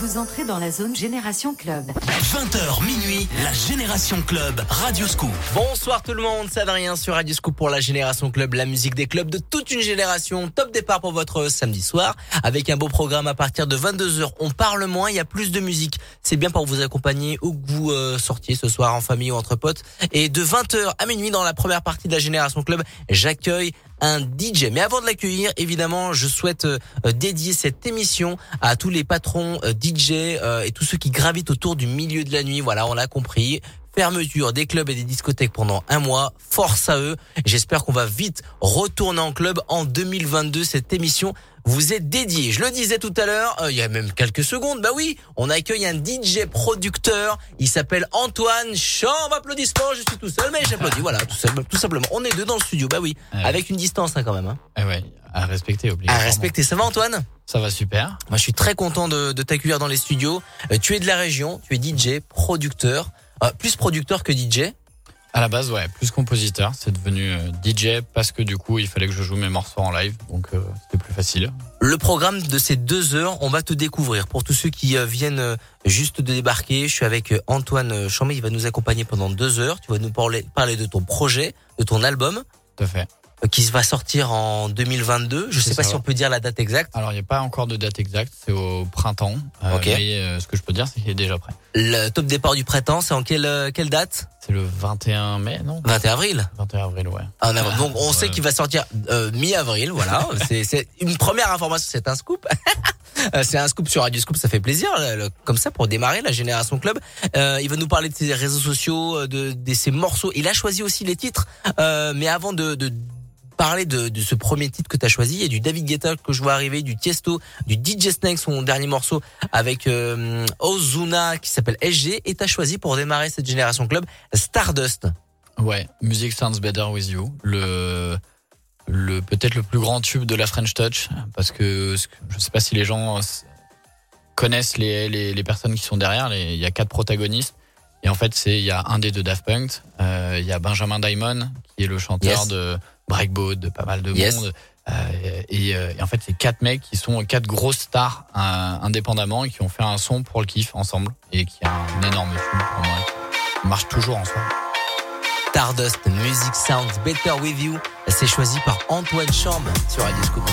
Vous entrez dans la zone Génération Club. 20h minuit, la Génération Club, Radio Scoop. Bonsoir tout le monde, c'est Adrien sur Radio Scoop pour la Génération Club, la musique des clubs de toute une génération. Top départ pour votre samedi soir avec un beau programme à partir de 22h. On parle moins, il y a plus de musique. C'est bien pour vous accompagner où que vous euh, sortiez ce soir en famille ou entre potes. Et de 20h à minuit dans la première partie de la Génération Club, j'accueille un DJ. Mais avant de l'accueillir, évidemment, je souhaite euh, dédier cette émission à tous les patrons euh, DJ euh, et tous ceux qui gravitent autour du milieu de la nuit. Voilà, on l'a compris. Fermeture des clubs et des discothèques pendant un mois. Force à eux. J'espère qu'on va vite retourner en club en 2022. Cette émission vous est dédiée. Je le disais tout à l'heure, il y a même quelques secondes. Bah oui, on accueille un DJ producteur. Il s'appelle Antoine. Chambre applaudissements. Je suis tout seul, mais j'applaudis. Voilà, tout, tout, simplement. On est deux dans le studio. Bah oui, avec une distance hein, quand même. Hein. Ah ouais, à respecter À respecter. Ça va Antoine? Ça va super. Moi, je suis très content de, de t'accueillir dans les studios. Euh, tu es de la région. Tu es DJ, producteur. Euh, plus producteur que DJ À la base, ouais, plus compositeur. C'est devenu euh, DJ parce que du coup, il fallait que je joue mes morceaux en live, donc euh, c'était plus facile. Le programme de ces deux heures, on va te découvrir. Pour tous ceux qui viennent juste de débarquer, je suis avec Antoine Chambé. Il va nous accompagner pendant deux heures. Tu vas nous parler, parler de ton projet, de ton album. Tout à fait qui va sortir en 2022. Je sais pas si on peut dire la date exacte. Alors il n'y a pas encore de date exacte, c'est au printemps. Euh, ok. mais euh, ce que je peux dire, c'est qu'il est déjà prêt. Le top départ du printemps, c'est en quelle euh, quelle date? C'est le 21 mai, non 21 avril. 21 avril, ouais. Ah, Donc on sait qu'il va sortir mi-avril, voilà. c'est une première information, c'est un scoop. c'est un scoop sur Radio Scoop, ça fait plaisir, comme ça pour démarrer la génération club. il va nous parler de ses réseaux sociaux, de, de ses morceaux. Il a choisi aussi les titres, mais avant de, de parler de, de ce premier titre que tu as choisi. Il y a du David Guetta que je vois arriver, du Tiesto, du DJ Snake, son dernier morceau avec euh, Ozuna qui s'appelle SG. Et tu as choisi pour démarrer cette génération club Stardust. Ouais, Music Sounds Better With You. Le le peut-être le plus grand tube de la French Touch parce que je sais pas si les gens connaissent les, les, les personnes qui sont derrière. il y a quatre protagonistes. Et en fait, c'est il y a un des deux Daft Punk, euh, il y a Benjamin Diamond qui est le chanteur de breakboat, de pas mal de monde. Euh, et, euh, et, en fait, c'est quatre mecs qui sont quatre grosses stars euh, indépendamment et qui ont fait un son pour le kiff ensemble et qui a un énorme film pour moi. Qui marche toujours ensemble. Stardust Music Sounds Better With You, c'est choisi par Antoine Chambre sur Radio Scoop.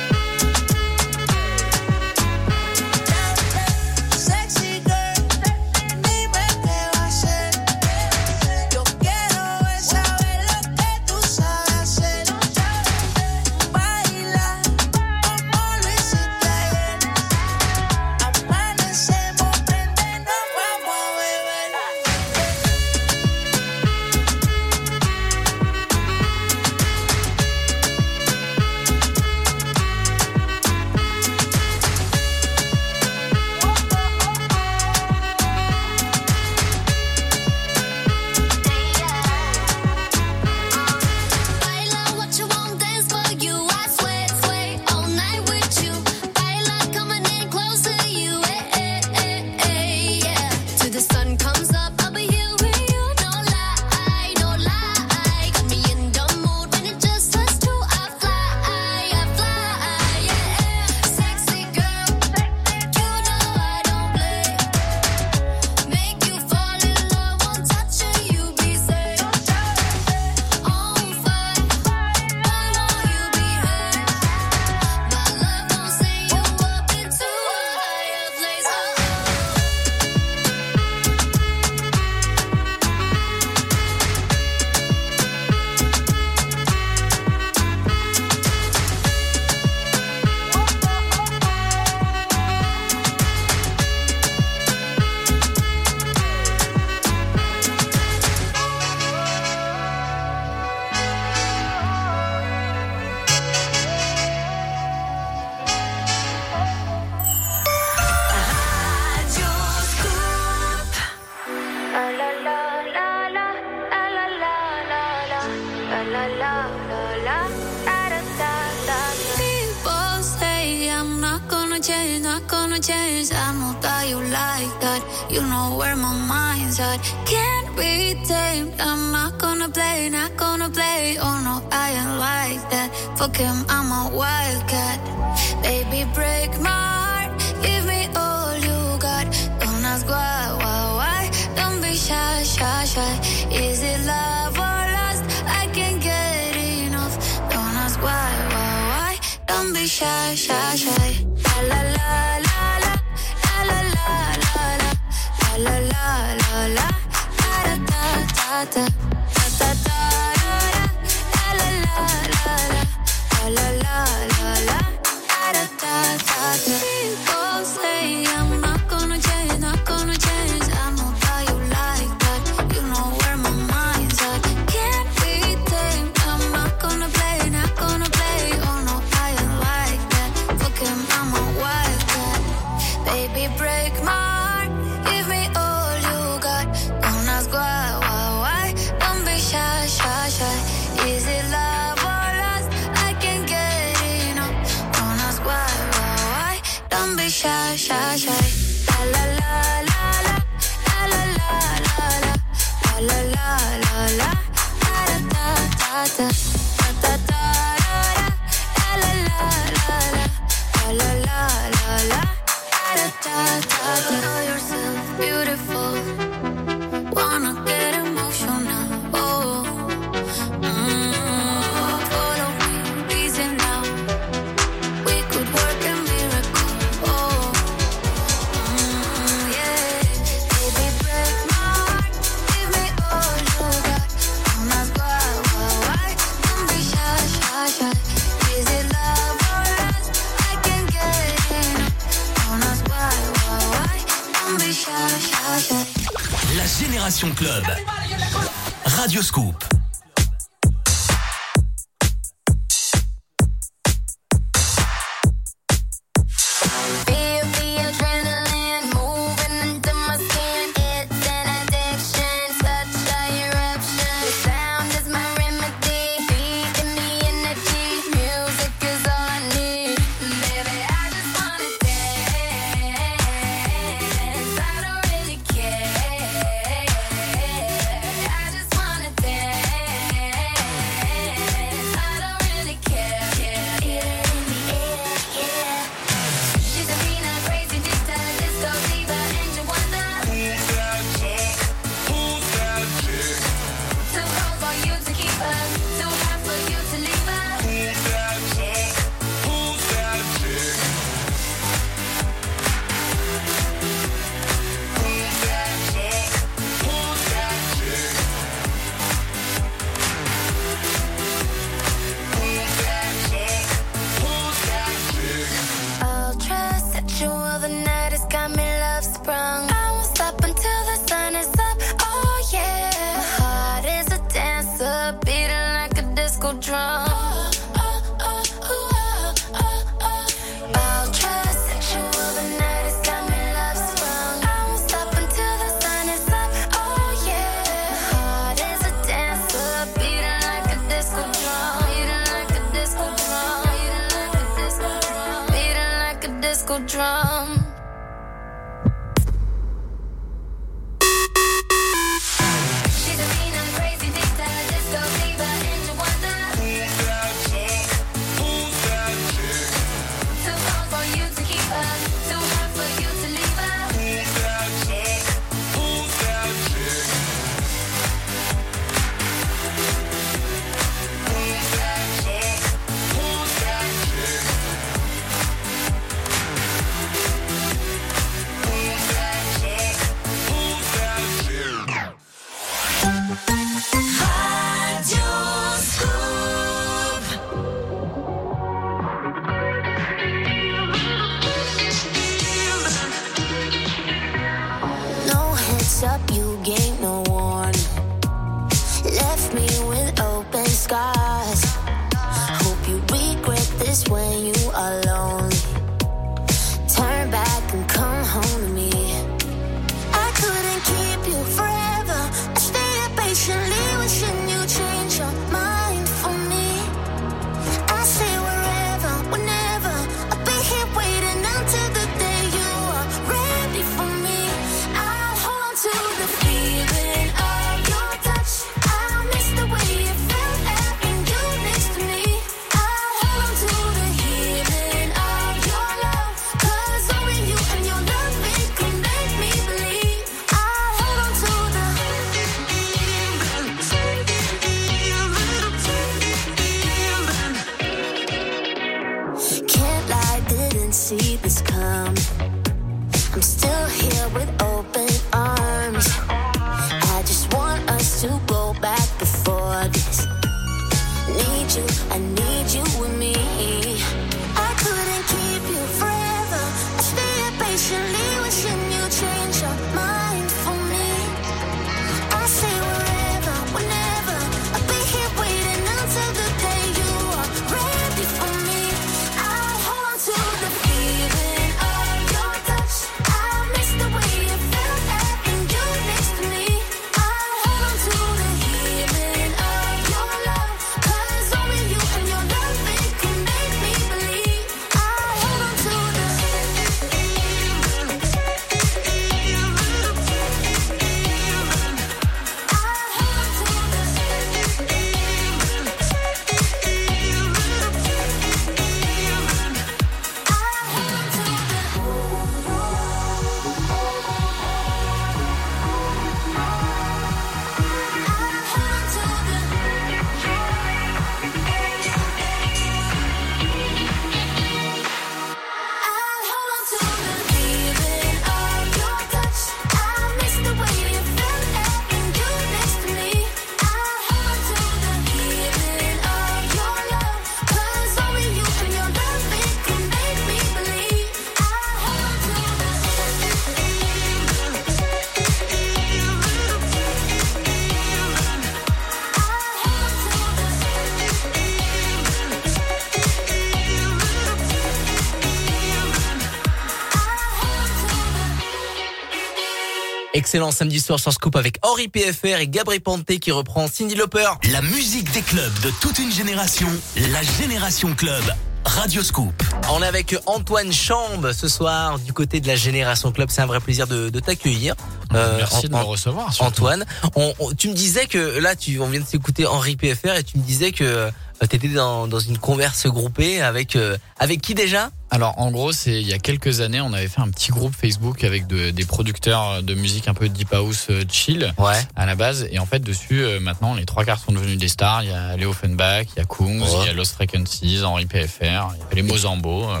Excellent samedi soir sur Scoop avec Henri PFR et Gabri Panté qui reprend Cindy Lauper. La musique des clubs de toute une génération, la Génération Club. Radio Scoop. On est avec Antoine Chambe ce soir du côté de la Génération Club. C'est un vrai plaisir de, de t'accueillir. Euh, Merci de me recevoir. surtout. Antoine, on- on- tu me disais que là, tu, on vient de s'écouter Henri PFR et tu me disais que tu étais dans, dans une converse groupée avec euh, avec qui déjà? Alors en gros, c'est il y a quelques années, on avait fait un petit groupe Facebook avec de- des producteurs de musique un peu deep house euh, chill Ouais. à la base. Et en fait, dessus, euh, maintenant, les trois quarts sont devenus des stars. Il y a Léo Offenbach, il y a Kungs, Ouais. il y a Lost Frequencies, Henri PFR, il y a les Mozambo. euh.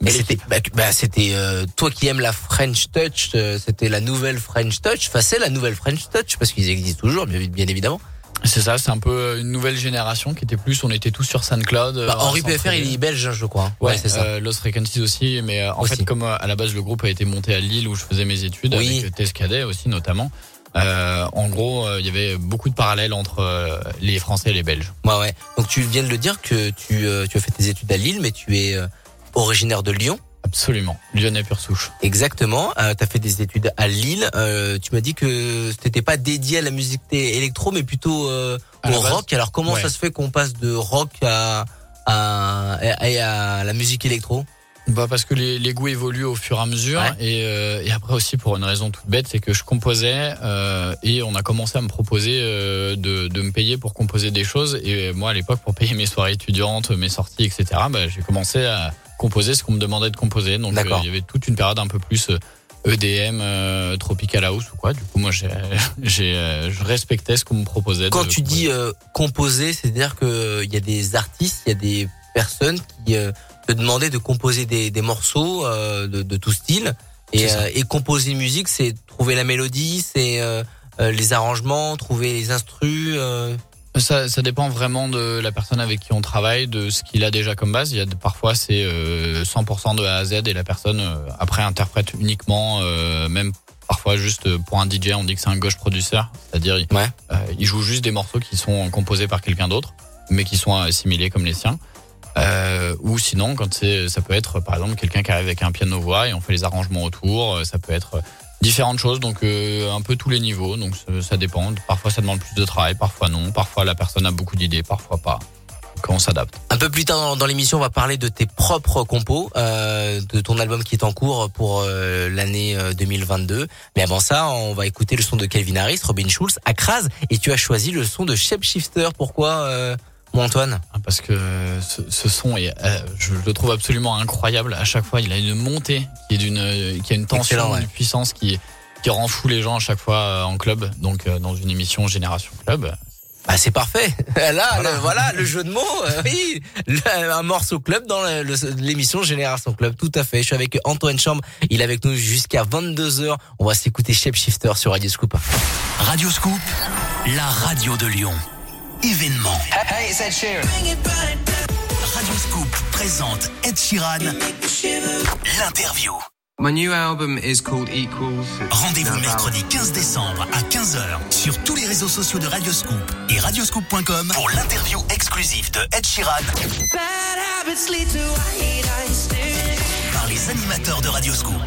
Belle c'était bah, bah, c'était euh, toi qui aimes la French Touch, euh, c'était la nouvelle French Touch. Enfin, c'est la nouvelle French Touch parce qu'ils existent toujours, bien, bien évidemment. C'est ça, c'est un peu une nouvelle génération qui était plus, on était tous sur SoundCloud. euh, Bah, Henri. PFR, il est belge, je crois. Ouais, c'est ça. euh, Lost Frequencies aussi, mais euh, en Aussi. fait, comme euh, à la base le groupe a été monté à Lille où je faisais mes études Oui. avec euh, Tess Cadet aussi notamment. Euh, en gros, euh, il y avait beaucoup de parallèles entre euh, les Français et les Belges. Ouais, ouais. Donc tu viens de le dire que tu, euh, tu as fait tes études à Lille, mais tu es euh, originaire de Lyon. Absolument, Lyonnais pure souche. Exactement. Euh, tu as fait des études à Lille. Euh, tu m'as dit que t'étais pas dédié à la musique électro, mais plutôt euh, au base, rock. Alors comment ouais. ça se fait qu'on passe de rock à, à, à, à la musique électro? Bah parce que les, les goûts évoluent au fur et à mesure Ouais. et, euh, et après aussi pour une raison toute bête, c'est que je composais euh, et on a commencé à me proposer euh, de, de me payer pour composer des choses et moi à l'époque pour payer mes soirées étudiantes, mes sorties, etc. Bah, j'ai commencé à composer ce qu'on me demandait de composer. Donc euh, il y avait toute une période un peu plus euh, EDM, euh, Tropical House ou quoi. Du coup moi j'ai, j'ai, euh, je respectais ce qu'on me proposait. Quand de tu dis euh, composer, c'est-à-dire que il y a des artistes, il y a des personnes qui euh, te demandaient de composer des, des morceaux euh, de, de tout style. Et, euh, et composer une musique, c'est trouver la mélodie, c'est euh, les arrangements, trouver les instrus. Ça, ça dépend vraiment de la personne avec qui on travaille, de ce qu'il a déjà comme base. Il y a parfois c'est euh, 100% de A à Z et la personne après interprète uniquement, même parfois juste pour un DJ on dit que c'est un gauche produceur, c'est-à-dire il, Ouais. euh, il joue juste des morceaux qui sont composés par quelqu'un d'autre, mais qui sont assimilés comme les siens. Euh, ou sinon quand c'est ça peut être par exemple quelqu'un qui arrive avec un piano voix et on fait les arrangements autour. Euh, Ça peut être différentes choses, donc euh, un peu tous les niveaux. Donc ça, dépend. Parfois ça demande plus de travail, parfois non. Parfois la personne a beaucoup d'idées, parfois pas. Donc on s'adapte. Un peu plus tard dans, l'émission, on va parler de tes propres compos, euh, de ton album qui est en cours pour euh, l'année euh, 2022. Mais avant ça, on va écouter le son de Calvin Harris, Robin Schulz, Akraz, et tu as choisi le son de Shapeshifter. Pourquoi, euh, Antoine Parce que ce, ce son est, euh, je le trouve absolument incroyable. À chaque fois, il a une montée qui est d'une, euh, qui a une tension, ouais. une puissance qui qui rend fou les gens à chaque fois euh, en club. Donc euh, dans une émission Génération Club. Bah c'est parfait. Là, Voilà. le, voilà le jeu de mots. euh, oui, Le- un morceau club dans le- le- l'émission Génération Club. Tout à fait. Je suis avec Antoine Chambre. Il est avec nous jusqu'à 22 h On va s'écouter Shapeshifter sur Radio Scoop. Radio Scoop, la radio de Lyon. Événement. Radio Scoop présente Ed Sheeran. L'interview. My new album is called Equals. Rendez-vous mercredi 15 décembre à 15h sur tous les réseaux sociaux de Radio Scoop et radioscoop.com pour l'interview exclusive de Ed Sheeran par les animateurs de Radio Scoop.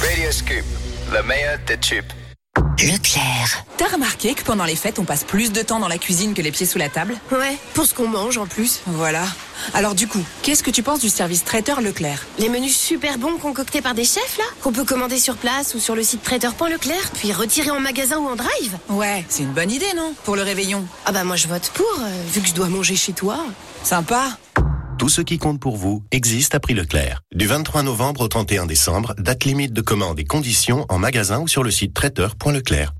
Radio Scoop, le meilleur des tubes. Leclerc. T'as remarqué que pendant les fêtes, on passe plus de temps dans la cuisine que les pieds sous la table? Ouais, pour ce qu'on mange en plus. Voilà. Alors du coup, qu'est-ce que tu penses du service traiteur Leclerc? Les menus super bons concoctés par des chefs là, qu'on peut commander sur place ou sur le site traiteur.leclerc, puis retirer en magasin ou en drive. Ouais, c'est une bonne idée, non? Pour le réveillon. Ah bah moi je vote pour, euh, vu que je dois manger chez toi. Sympa. Tout ce qui compte pour vous existe à prix Leclerc. Du 23 novembre au 31 décembre, date limite de commande et conditions en magasin ou sur le site traiteur.leclerc.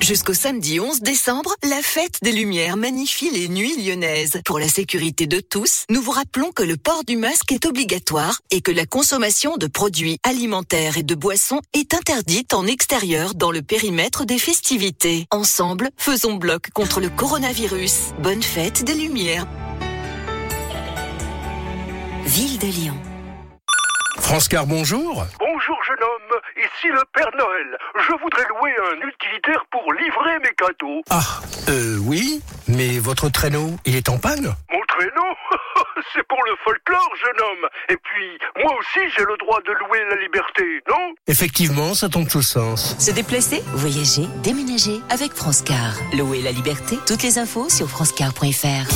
Jusqu'au samedi 11 décembre, la fête des Lumières magnifie les nuits lyonnaises. Pour la sécurité de tous, nous vous rappelons que le port du masque est obligatoire et que la consommation de produits alimentaires et de boissons est interdite en extérieur dans le périmètre des festivités. Ensemble, faisons bloc contre le coronavirus. Bonne fête des Lumières. Ville de Lyon. France Car, bonjour. Bonjour jeune homme, ici le Père Noël. Je voudrais louer un utilitaire pour livrer mes cadeaux. Ah, euh, oui, mais votre traîneau, il est en panne Mon traîneau c'est pour le folklore, jeune homme. Et puis, moi aussi, j'ai le droit de louer la liberté, non? Effectivement, ça tombe sous sens. Se déplacer, voyager, déménager avec France Car. Louer la liberté. Toutes les infos sur francecar.fr.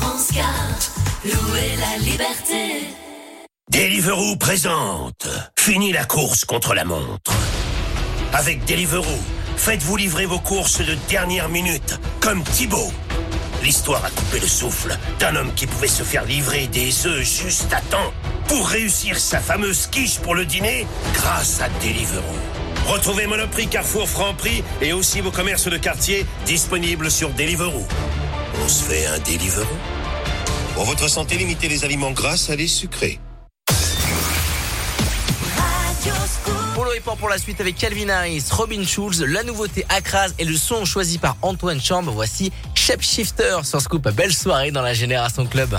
France Car, louer la liberté. Deliveroo présente. Fini la course contre la montre. Avec Deliveroo, faites-vous livrer vos courses de dernière minute, comme Thibaut. L'histoire a coupé le souffle d'un homme qui pouvait se faire livrer des œufs juste à temps pour réussir sa fameuse quiche pour le dîner grâce à Deliveroo. Retrouvez Monoprix, Carrefour, Franprix et aussi vos commerces de quartier disponibles sur Deliveroo. On se fait un Deliveroo? Pour votre santé, limitez les aliments gras, salés, sucrés. Pour le report pour la suite avec Calvin Harris, Robin Schulz, la nouveauté Akraz et le son choisi par Antoine Chambre. Voici Shapeshifter sur Scoop. Belle soirée dans la Génération Club.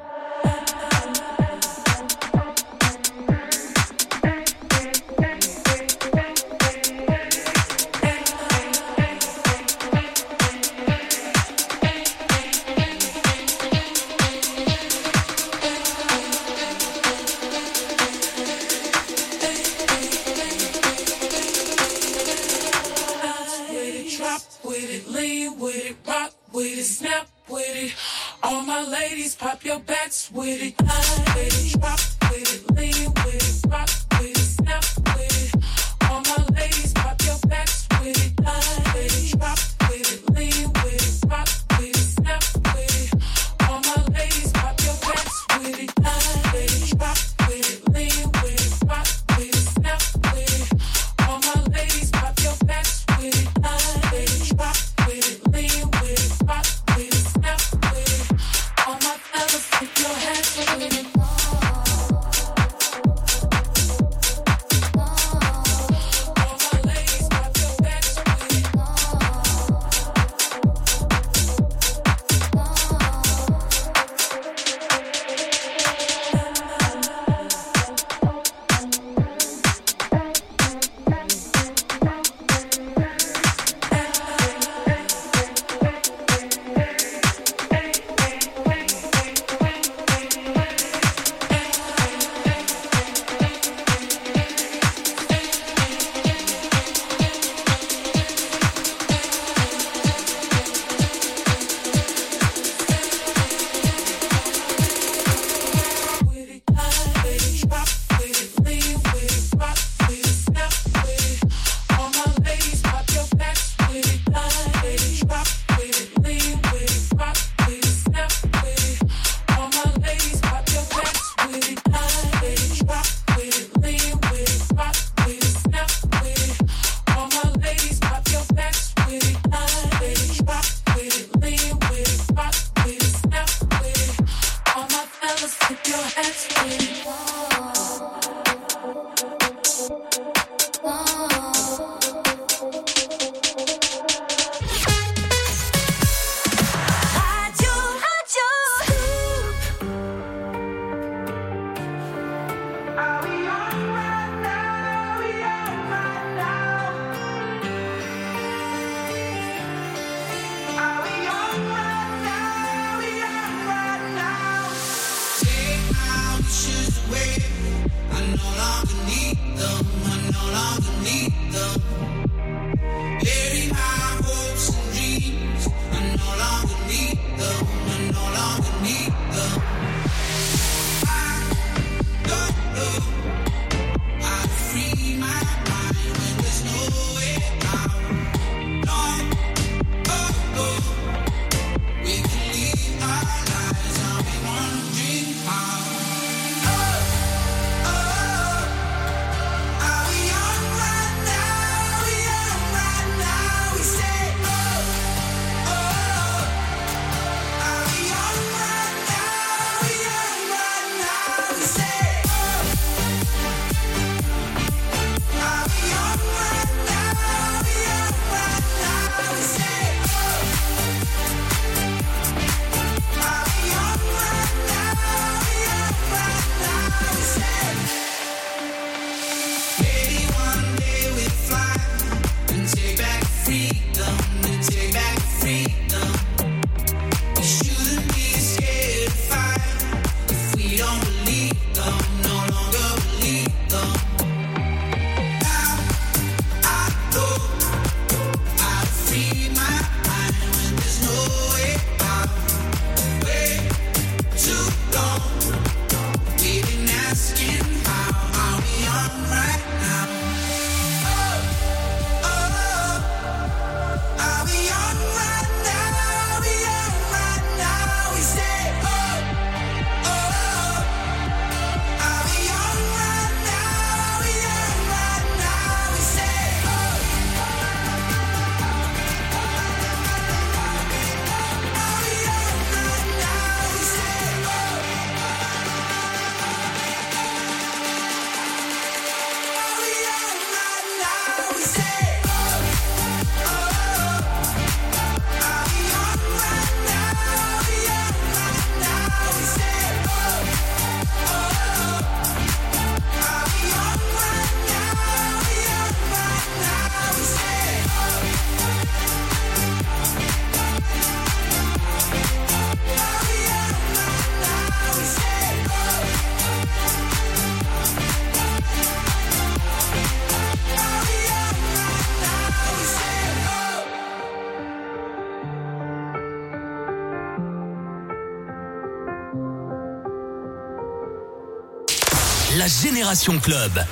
Club.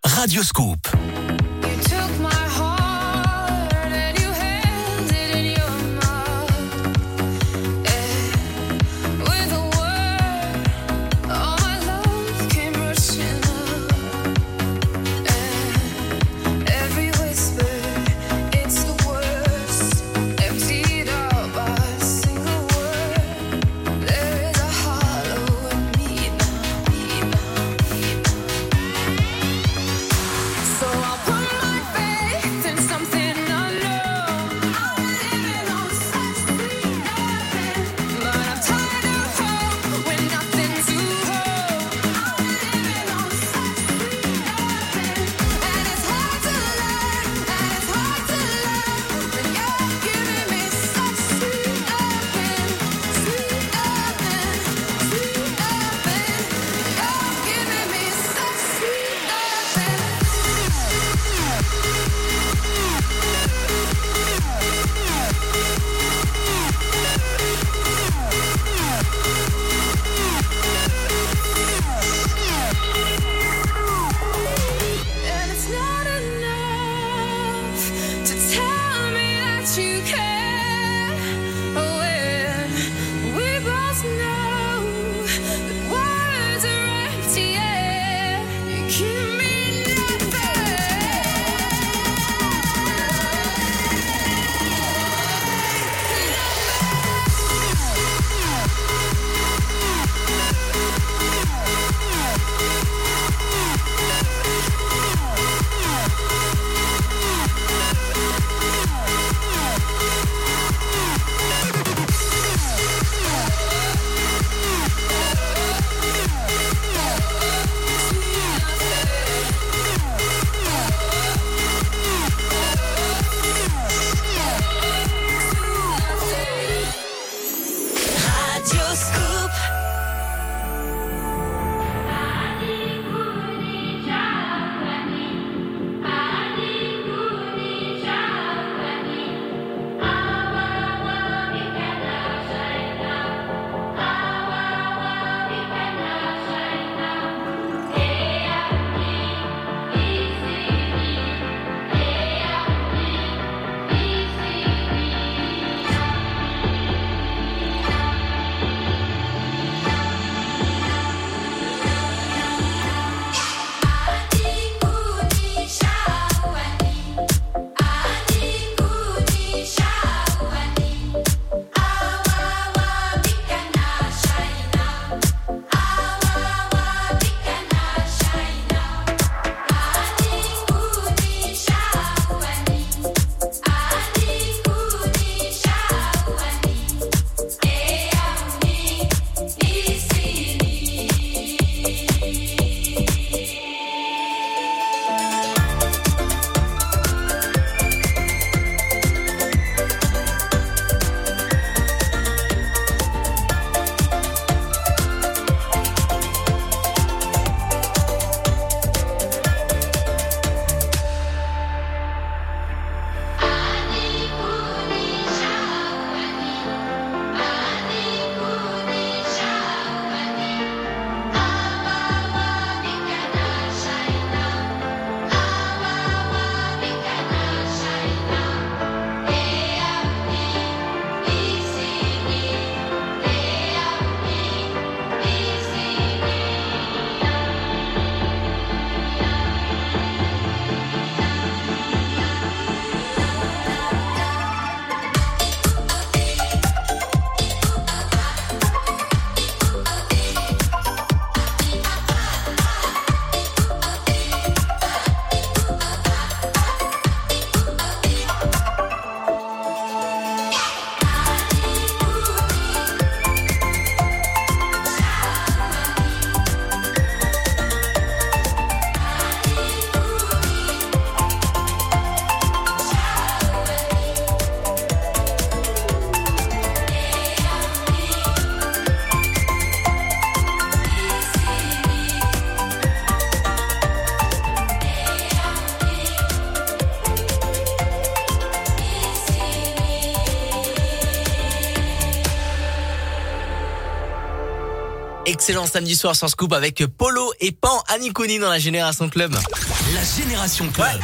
Radio Scoop. Excellent samedi soir sur Scoop avec Polo et Pan Aniconi dans la Génération Club. La Génération Club.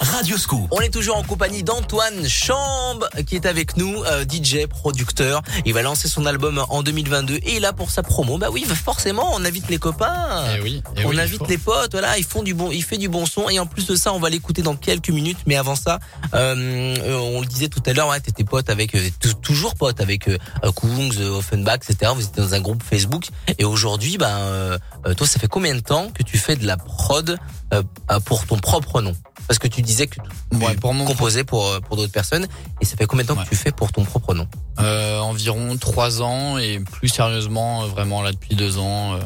Radio Scoop. On est toujours en compagnie d'Antoine Chambre qui est avec nous, euh, DJ, producteur. Il va lancer son album en 2022 et là pour sa promo, bah oui, forcément, on invite les copains. Eh oui, eh on oui, invite les potes, voilà, ils font du bon, il fait du bon son et en plus de ça, on va l'écouter dans quelques minutes. Mais avant ça, euh, euh, on le disait tout à l'heure, ouais, t'étais pote avec, euh, tou- toujours pote avec euh, Kungs, euh, Offenbach, etc. Vous étiez dans un groupe Facebook. Et aujourd'hui, ben, euh, euh, toi, ça fait combien de temps que tu fais de la prod euh, pour ton propre nom? Parce que tu disais que tu Ouais, pour mon composais pour pour d'autres personnes. Et ça fait combien de temps que tu fais pour ton propre nom? Environ trois ans et plus sérieusement, vraiment là depuis deux ans,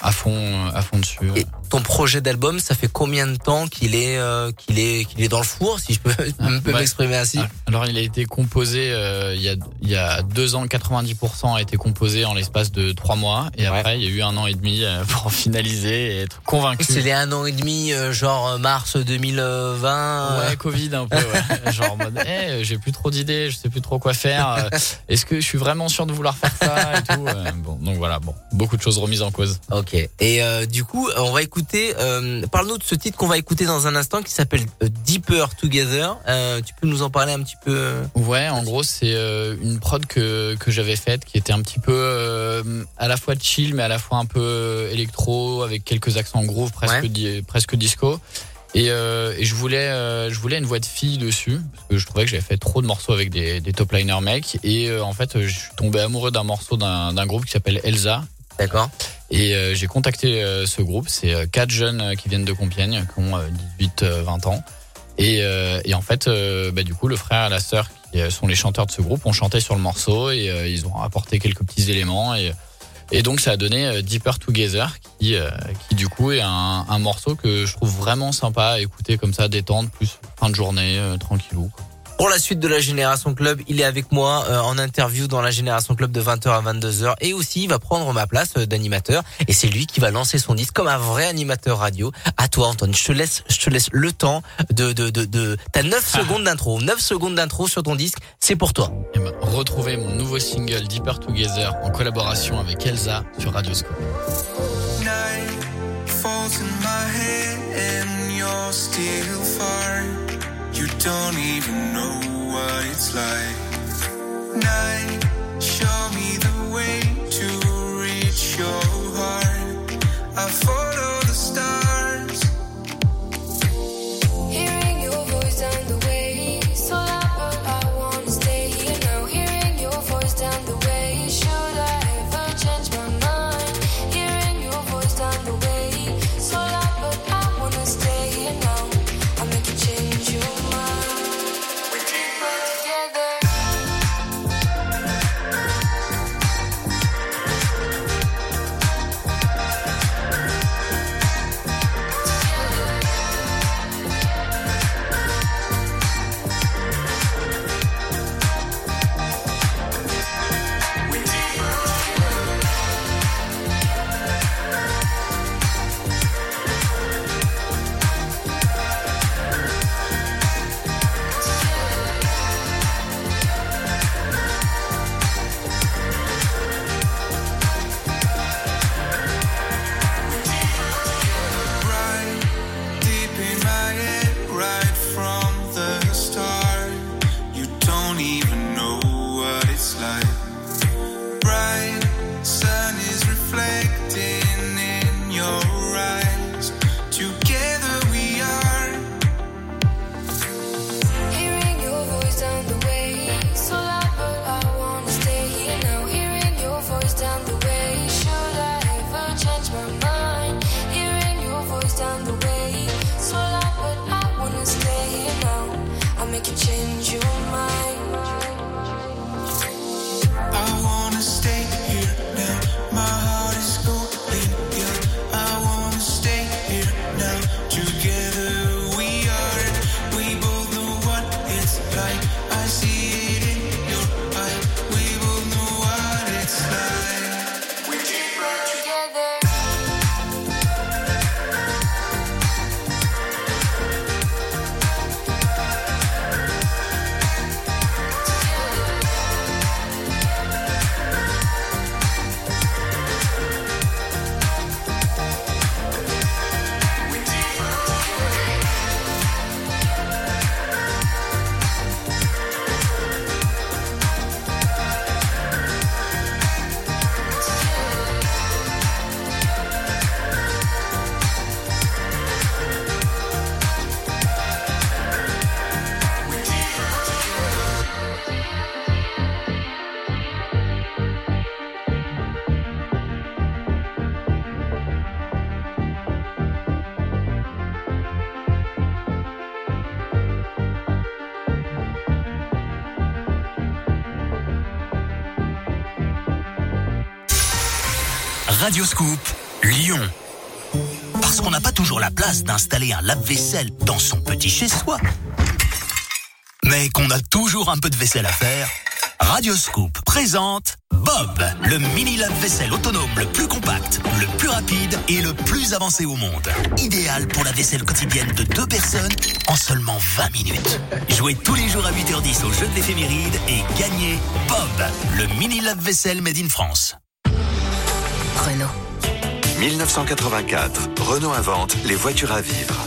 à fond, à fond dessus. Et ton projet d'album, ça fait combien de temps qu'il est euh, qu'il est qu'il est dans le four, si je peux, Ouais. m'exprimer ainsi? Ah, Alors il a été composé euh, il y a il y a deux ans, 90% a été composé en l'espace de trois mois et après il y a eu un an et demi euh, pour finaliser et être convaincu. C'est les un an et demi, genre mars 2020. Ouais, Covid un peu, ouais. genre en mode, Eh, j'ai plus trop d'idées, je sais plus trop quoi faire. Est-ce que je suis vraiment sûr de vouloir faire ça et tout Bon, donc voilà, bon, beaucoup de choses remises en cause. Ok. Et euh, du coup, on va écouter. Euh, Parle-nous de ce titre qu'on va écouter dans un instant qui s'appelle euh, Deeper Together. Euh, tu peux nous en parler un petit peu Ouais, en gros, c'est une prod que, que j'avais faite qui était un petit peu euh, à la fois chill, mais à la fois un peu électro, avec quelques accents groove, presque, Ouais. di- presque disco. Et, euh, et je voulais euh, je voulais une voix de fille dessus parce que je trouvais que j'avais fait trop de morceaux avec des, des top liners mecs et euh, en fait je suis tombé amoureux d'un morceau d'un groupe qui s'appelle Elsa D'accord. Et euh, j'ai contacté euh, ce groupe. C'est euh, quatre jeunes euh, qui viennent de Compiègne qui ont euh, 18 euh, 20 ans. Et, et en fait bah, du coup le frère et la sœur qui sont les chanteurs de ce groupe ont chanté sur le morceau et ils ont apporté quelques petits éléments. Et et donc ça a donné Deeper Together qui qui du coup est un, un morceau que je trouve vraiment sympa à écouter comme ça détendre plus fin de journée tranquillou quoi. Pour la suite de la Génération Club, il est avec moi euh, en interview dans la Génération Club de 20h à 22h et aussi il va prendre ma place euh, d'animateur et c'est lui qui va lancer son disque comme un vrai animateur radio. À toi Antoine, je te laisse je te laisse le temps de de de, de... t'as 9 secondes d'intro, 9 secondes d'intro sur ton disque, c'est pour toi. Et ben, retrouvez mon nouveau single Deeper Together en collaboration avec Elsa sur Radioscope. Night falls in my head and you're still far. You don't even know what it's like. Night, show me the way to reach your heart. I follow the stars. Radioscoop, Lyon. Parce qu'on n'a pas toujours la place d'installer un lave-vaisselle dans son petit chez-soi. Mais qu'on a toujours un peu de vaisselle à faire. Radioscoop présente Bob, le mini lave-vaisselle autonome le plus compact, le plus rapide et le plus avancé au monde. Idéal pour la vaisselle quotidienne de deux personnes en seulement 20 minutes. Jouez tous les jours à 8h10 au jeu de l'éphéméride et gagnez Bob, le mini lave-vaisselle made in France. Renault. 1984, Renault invente les voitures à vivre.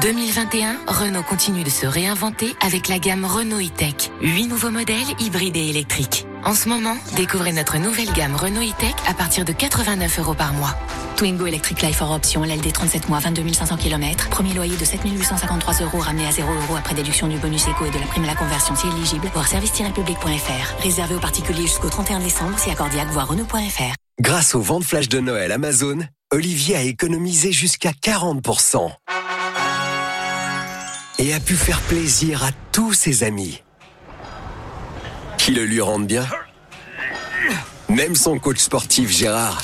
2021, Renault continue de se réinventer avec la gamme Renault e-Tech. Huit nouveaux modèles hybrides et électriques. En ce moment, découvrez notre nouvelle gamme Renault e-Tech à partir de 89 euros par mois. Twingo Electric Life hors option, LLD 37 mois, 22 500 km. Premier loyer de 7 853 euros ramené à 0 euros après déduction du bonus éco et de la prime à la conversion si éligible. Voir service-public.fr. Réservé aux particuliers jusqu'au 31 décembre si accordiaque, voir Renault.fr. Grâce aux ventes flash de Noël Amazon, Olivier a économisé jusqu'à 40%. Et a pu faire plaisir à tous ses amis. Qui le lui rendent bien? Même son coach sportif Gérard.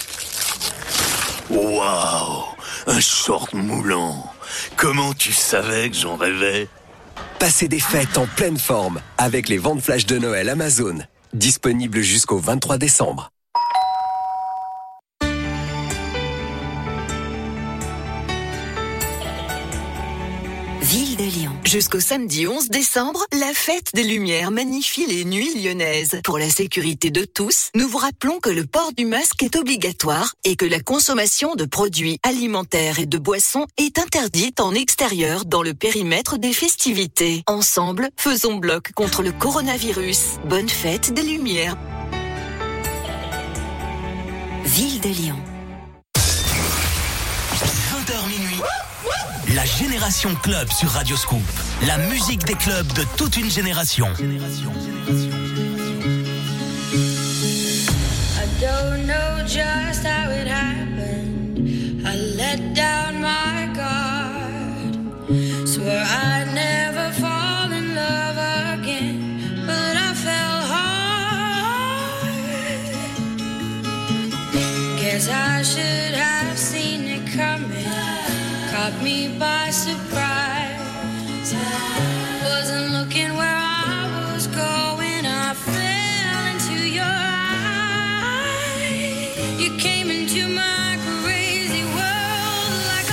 Waouh Un short moulant. Comment tu savais que j'en rêvais? Passez des fêtes en pleine forme avec les ventes flash de Noël Amazon. Disponibles jusqu'au 23 décembre. Jusqu'au samedi 11 décembre, la fête des Lumières magnifie les nuits lyonnaises. Pour la sécurité de tous, nous vous rappelons que le port du masque est obligatoire et que la consommation de produits alimentaires et de boissons est interdite en extérieur dans le périmètre des festivités. Ensemble, faisons bloc contre le coronavirus. Bonne fête des Lumières. Ville de Lyon. La Génération Club sur Radioscoop. La musique des clubs de toute une génération. Caught me by surprise. Wasn't looking where I was going. I fell into your eyes. You came into my crazy world like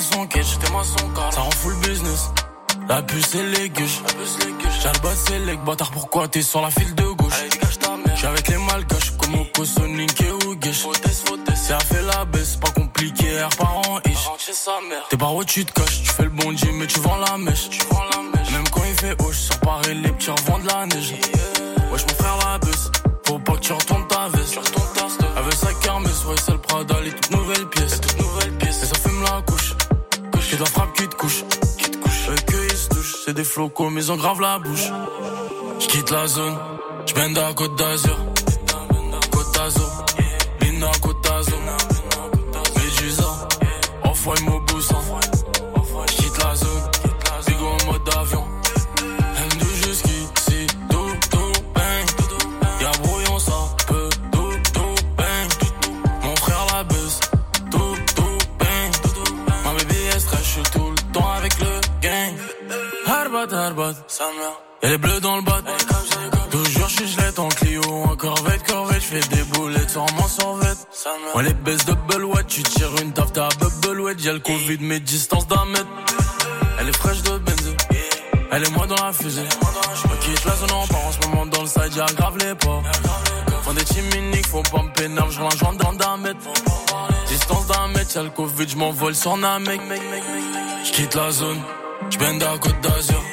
son. Ça en fout le business. La puce et les gueuches. J'albat c'est les bâtard, pourquoi t'es sur la file de gauche? J'suis avec les malgaches, comme au Kosonink et au guiche. Si elle fait la baisse, pas compliqué, elle repart en ish. T'es par où tu te caches, tu fais le bon Jimmy ils ont grave la bouche. Je quitte la zone, je bende à Côte d'Azur. m'appelle Sornamec. J'quitte la zone, j'bende à Côte d'Azur.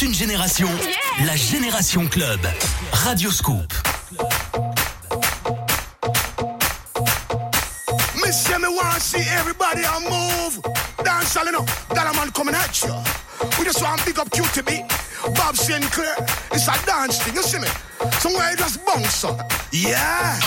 toute une génération, yeah la Génération Club. Radio Scoop. Miss Jimmy wanna see everybody on move. Dance all know, that man coming at you. We just want pick up QTB, Bob Sinclair. It's a dance thing, you see me? Somewhere you just bounce on. Yeah.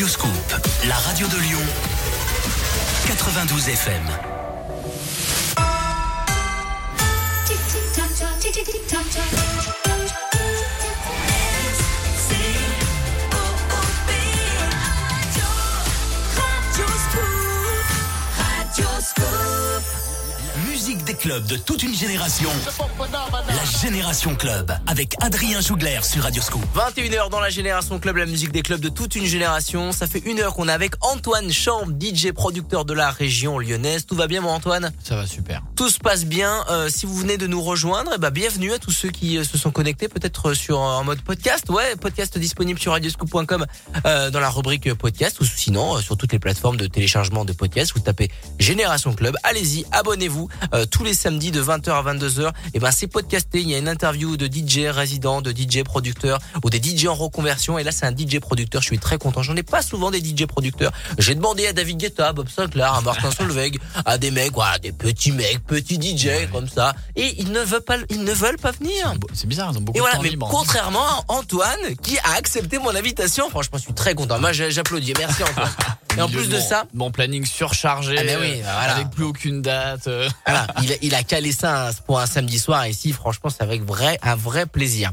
Radio Scoop, la radio de Lyon. 92 FM. Clubs de toute une génération. La Génération Club avec Adrien Jougler sur Radio Scoop. 21h dans la Génération Club, la musique des clubs de toute une génération. Ça fait une heure qu'on est avec Antoine Chambre, DJ producteur de la région lyonnaise. Tout va bien, mon Antoine? Ça va super. Tout se passe bien. Euh, si vous venez de nous rejoindre, eh ben, bienvenue à tous ceux qui euh, se sont connectés, peut-être sur en mode podcast. Ouais, podcast disponible sur radioscoop.com euh, dans la rubrique euh, podcast ou sinon euh, sur toutes les plateformes de téléchargement de podcasts. Vous tapez Génération Club. Allez-y, abonnez-vous. Euh, tous les samedis de 20h à 22h. Et ben c'est podcasté. Il y a une interview de DJ résident, de DJ producteur ou des DJ en reconversion. Et là, c'est un DJ producteur. Je suis très content. J'en ai pas souvent des DJ producteurs. J'ai demandé à David Guetta, Bob Sinclair, à Martin Solveig, à des mecs, voilà, des petits mecs, petits DJ comme ça. Et ils ne veulent pas, ils ne veulent pas venir. C'est bizarre, ils ont beaucoup Et de voilà, temps mais libre. contrairement à Antoine qui a accepté mon invitation, franchement, je suis très content. Moi, j'applaudis. Merci Antoine. Et en plus de mon- ça, Mon planning surchargé. Ah, mais oui, euh, voilà. Avec plus aucune date. euh. voilà, il, a- il a calé ça pour un samedi soir ici. Franchement, c'est avec vrai, un vrai plaisir.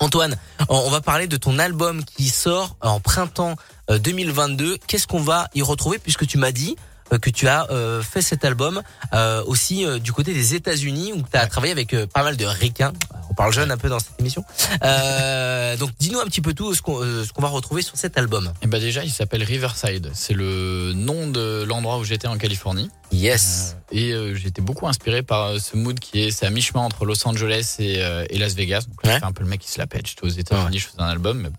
Antoine, on va parler de ton album qui sort en printemps euh, 2022. Qu'est-ce qu'on va y retrouver puisque tu m'as dit euh, que tu as euh, fait cet album euh, aussi euh, du côté des États-Unis où tu as travaillé avec euh, pas mal de ricains. On parle jeune un peu dans cette émission. Euh, donc dis-nous un petit peu tout ce qu'on euh, va retrouver sur cet album. Et bah déjà, il s'appelle Riverside. C'est le nom de l'endroit où j'étais en Californie. Yes. Euh, et euh, j'étais beaucoup inspiré par euh, ce mood qui est, c'est à mi-chemin entre Los Angeles et, euh, et Las Vegas. Donc là, Ouais. je fais un peu le mec qui se la pète. J'étais aux États-Unis, je faisais un album, mais bon.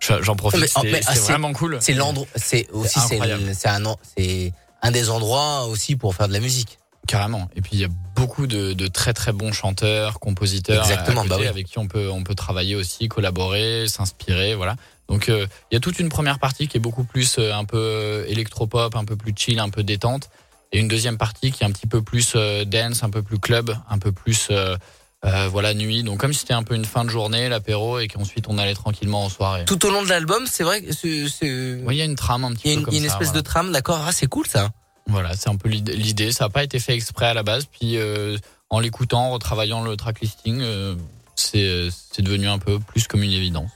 Je- J'en profite, Mais- c'était mais, ah, vraiment cool. C'est l'endroit, c'est aussi c'est c'est un c'est un des endroits aussi pour faire de la musique. Carrément. Et puis il y a beaucoup de, de très très bons chanteurs, compositeurs Exactement, à côté, bah oui. avec qui on peut on peut travailler aussi, collaborer, s'inspirer, voilà. Donc euh, il y a toute une première partie qui est beaucoup plus euh, un peu euh, électropop, un peu plus chill, un peu détente. Et une deuxième partie qui est un petit peu plus euh, dance, un peu plus club, un peu plus euh, voilà nuit. Donc comme si c'était un peu une fin de journée, l'apéro, et qu'ensuite on allait tranquillement en soirée. Tout au long de l'album, c'est vrai que c'est. Oui, il y a une trame un petit Il y a peu une, comme il y a une ça, espèce voilà. de trame, d'accord. Ah, c'est cool ça. Voilà, c'est un peu l'id- l'idée. Ça n'a pas été fait exprès à la base. Puis euh, en l'écoutant, en retravaillant le track listing, euh, c'est devenu un peu plus comme une évidence.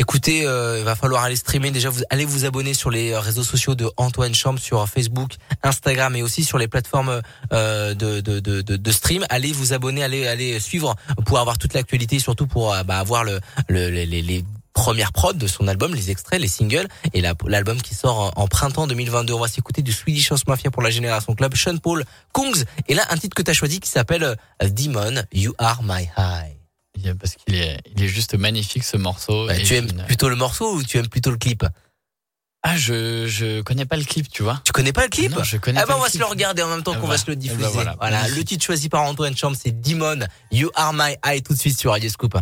Écoutez, euh, il va falloir aller streamer. Déjà, vous allez vous abonner sur les euh, réseaux sociaux de Antoine Chambre sur Facebook, Instagram et aussi sur les plateformes euh, de, de, de, stream. Allez vous abonner, allez allez suivre pour avoir toute l'actualité, surtout pour euh, bah, avoir le, le les, les, premières prods de son album, les extraits, les singles et la- l'album qui sort en, printemps 2022. On va s'écouter du Swedish House Mafia pour la génération club, Sean Paul, Kungs et là un titre que tu as choisi qui s'appelle euh, Demon, You Are My High. Parce qu'il est, il est juste magnifique ce morceau. Bah, Et tu aimes une- plutôt le morceau ou tu aimes plutôt le clip? Ah, je je connais pas le clip, tu vois. Tu connais pas le clip? Non, je connais Ah pas bah on le va se le regarder en même temps Ah qu'on bah, va se le eh diffuser. bah voilà, le titre choisi par Antoine Chambre, c'est Demon, You Are My Eye tout de suite sur Radio Scoop.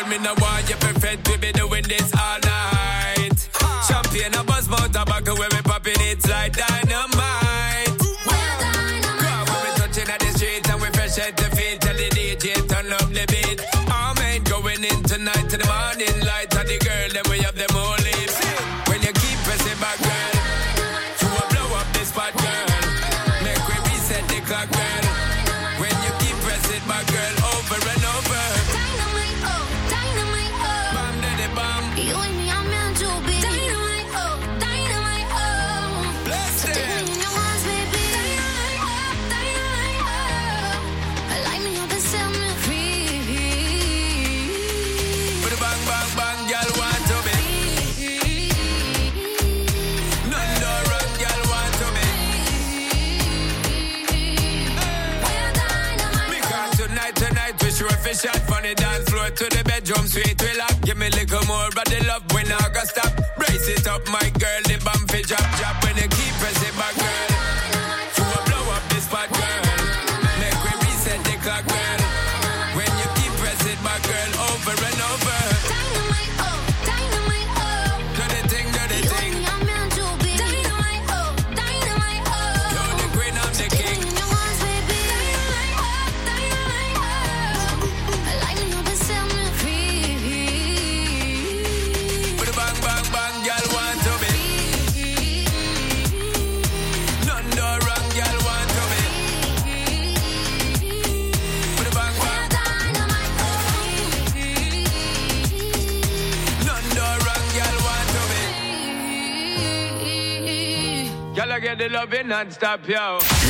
girl, me no want you perfect. We be doing this all night. Champion, a buzz, mouth tobacco, where we popping it like dynamite.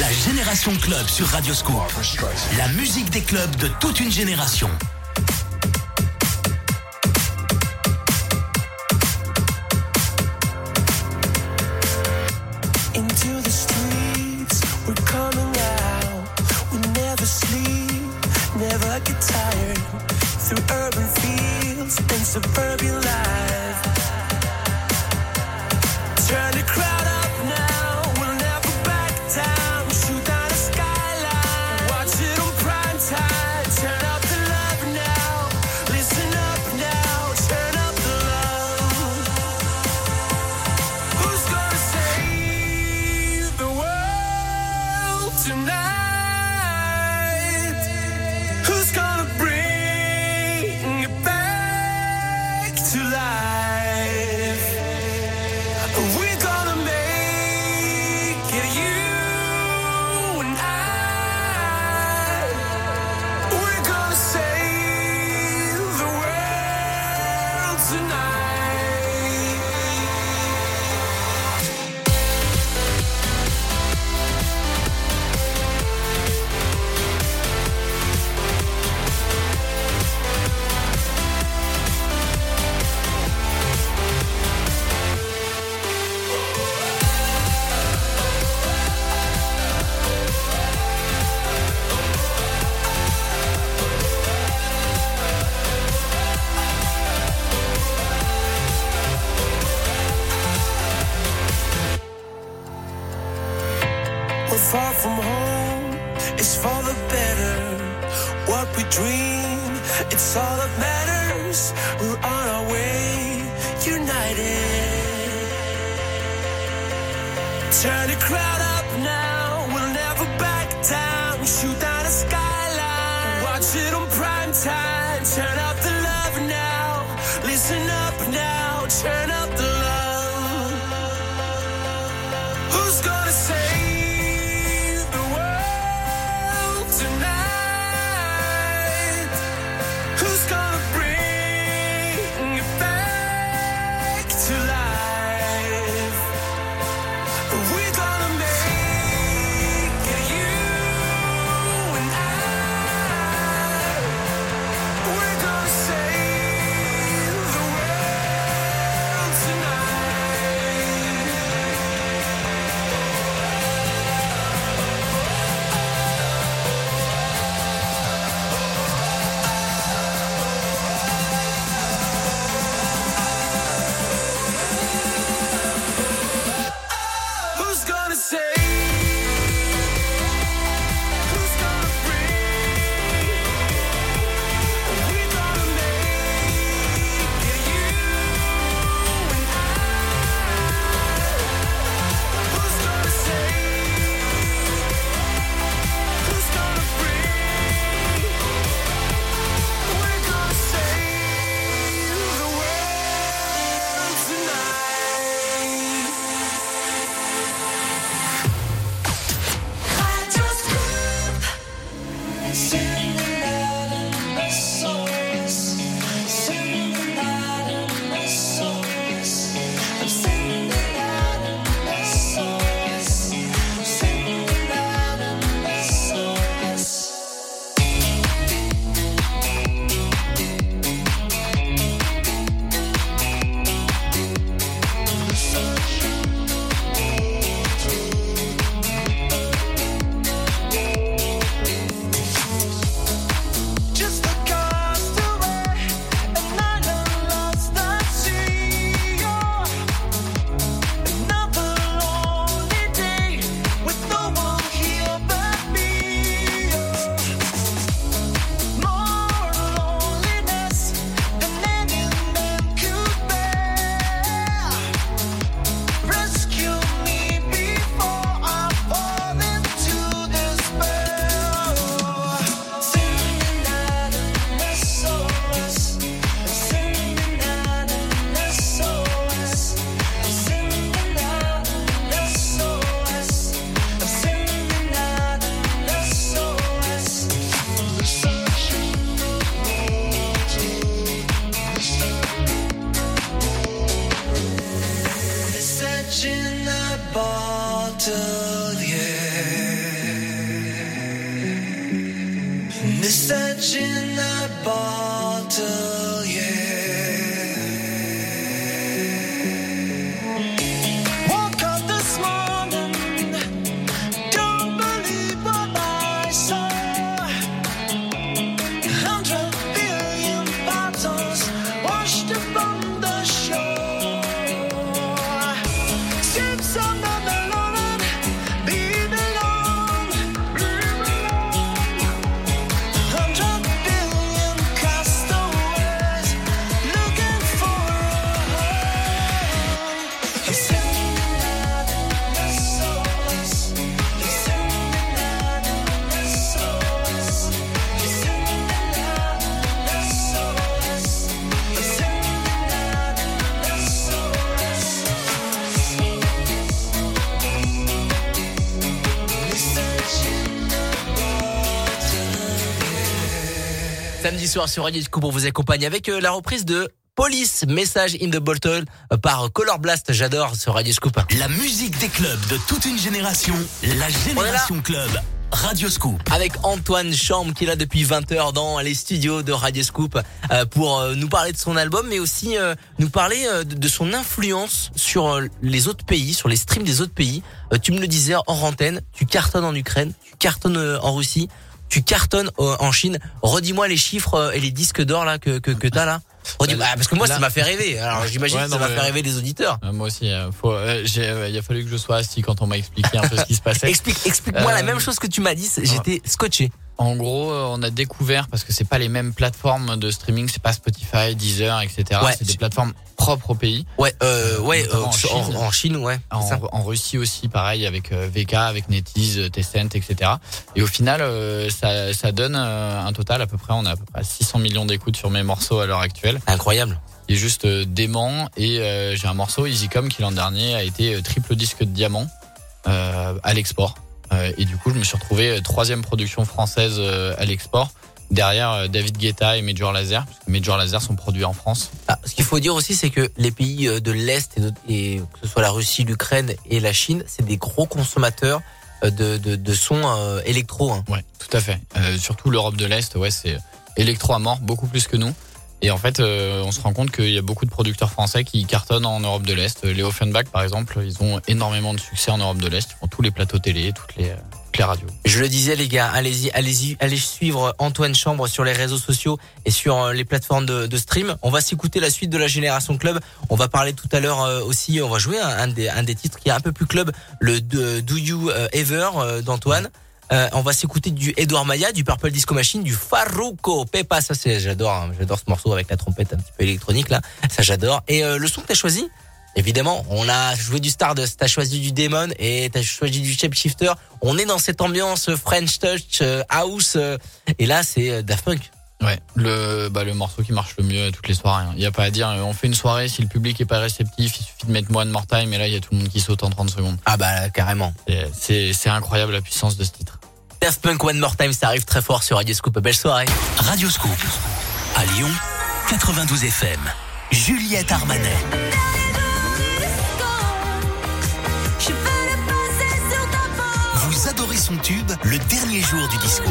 La génération club sur Radioscope. La musique des clubs de toute une génération. We're on our way, united. Turn the crowd. samedi soir sur Radio Scoop, on vous accompagne avec euh, la reprise de Police, Message in the Bottle euh, par Color Blast. J'adore ce Radio Scoop. La musique des clubs de toute une génération, la Génération Club. Radio Scoop. Avec Antoine Chambre qui est là depuis 20h dans les studios de Radio Scoop euh, pour nous parler de son album mais aussi nous parler de son influence sur les autres pays, sur les streams des autres pays. Tu me le disais en antenne, tu cartonnes en Ukraine, tu cartonnes en Russie tu cartonnes euh, en Chine. Redis-moi les chiffres euh, et les disques d'or là que que, t'as là. Redis euh, ah, parce que moi ça m'a fait rêver. Alors j'imagine que ça m'a fait rêver les auditeurs. Moi aussi. Il a fallu que je sois assis quand on m'a expliqué un peu ce qui se passait. Explique, explique-moi la même chose que tu m'as dit. J'étais scotché. En gros, euh, on a découvert parce que c'est pas les mêmes plateformes de streaming, c'est pas Spotify, Deezer, etc. Ouais. C'est des plateformes propres au pays. Ouais, euh, ouais, euh, en Chine. en Chine, ouais. En, Russie aussi, pareil, avec VK, avec NetEase, Tencent, etc. Et au final, ça, ça donne un total à peu près, on a à peu près 600 millions d'écoutes sur mes morceaux à l'heure actuelle. Incroyable. Il est juste dément. Et j'ai un morceau, Easycom, qui l'an dernier a été triple disque de diamant à l'export. Euh, et du coup, je me suis retrouvé euh, troisième production française euh, à l'export, derrière David Guetta et Major Lazer, parce que Major Lazer sont produits en France. Ah, ce qu'il faut dire aussi, c'est que les pays de l'Est, et, que ce soit la Russie, l'Ukraine et la Chine, c'est des gros consommateurs de, de, de sons électro. hein. Ouais, tout à fait. Euh, surtout l'Europe de l'Est, ouais, c'est électro à mort, beaucoup plus que nous. Et en fait, euh, on se rend compte qu'il y a beaucoup de producteurs français qui cartonnent en Europe de l'Est. Les Offenbach, par exemple, ils ont énormément de succès en Europe de l'Est. Ils font tous les plateaux télé, toutes les, euh, toutes les radios. Je le disais, les gars, allez-y, allez-y, allez suivre Antoine Chambre sur les réseaux sociaux et sur euh, les plateformes de, stream. On va s'écouter la suite de la Génération Club. On va parler tout à l'heure euh, aussi, on va jouer un, des, titres qui est un peu plus club, le de- Do You euh, Ever euh, d'Antoine. Euh, on va s'écouter du Edouard Maya, du Purple Disco Machine, du Farruko Pepa. Ça, c'est, j'adore, hein, j'adore ce morceau avec la trompette un petit peu électronique là. Ça, j'adore. Et euh, le son que t'as choisi, Évidemment, on a joué du Stardust, t'as choisi du Demon et t'as choisi du Shapeshifter. On est dans cette ambiance French Touch, euh, House, euh, et là c'est euh, Daft Punk. Ouais, le, bah, le morceau qui marche le mieux toutes les soirées. Il n'y a pas à dire. On fait une soirée, si le public est pas réceptif, il suffit de mettre One More Time, et là, il y a tout le monde qui saute en 30 secondes. Ah bah carrément. C'est incroyable la puissance de ce titre. Daft Punk One More Time, ça arrive très fort sur Radio Scoop. Belle soirée. Radio Scoop. À Lyon, 92 FM. Juliette Armanet. Vous adorez son tube, le dernier jour du disco.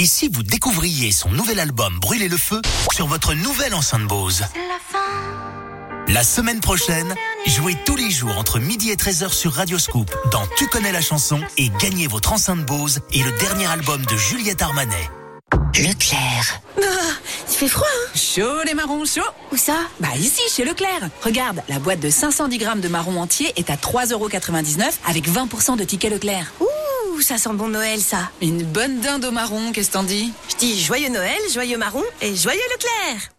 Et si vous découvriez son nouvel album Brûler le feu sur votre nouvelle enceinte Bose La semaine prochaine, jouez tous les jours entre midi et 13h sur Radio Scoop dans Tu connais la chanson et gagnez votre enceinte Bose et le dernier album de Juliette Armanet. Leclerc. Ah, il fait froid, hein Chaud les marrons, chaud Où ça? Bah ici, chez Leclerc. Regarde, la boîte de 510 grammes de marrons entiers est à 3,99€ avec 20% de tickets Leclerc. Ouh, ça sent bon Noël, ça. Une bonne dinde au marron, qu'est-ce t'en dis? Je dis joyeux Noël, joyeux marron et joyeux Leclerc.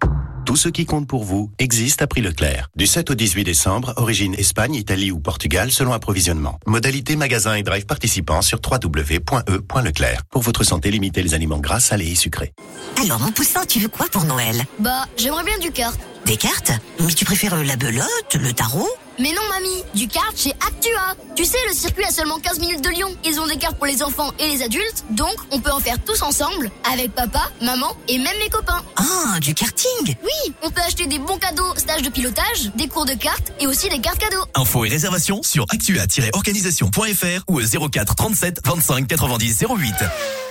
Tout ce qui compte pour vous existe à prix Leclerc. Du 7 au 18 décembre, origine Espagne, Italie ou Portugal selon approvisionnement. Modalité magasin et drive participants sur www.e.leclerc. Pour votre santé, limitez les aliments gras, salés et sucrés. Alors, mon poussin, tu veux quoi pour Noël? Bah, j'aimerais bien du kart. Des cartes Mais tu préfères la belote, le tarot? Mais non, mamie, du kart chez Actua. Tu sais, le circuit a seulement 15 minutes de Lyon. Ils ont des cartes pour les enfants et les adultes, donc on peut en faire tous ensemble, avec papa, maman et même mes copains. Ah, du karting? Oui, on peut acheter des bons cadeaux, stages de pilotage, des cours de cartes et aussi des cartes cadeaux. Infos et réservations sur actua-organisation.fr ou au 04 37 25 90 08.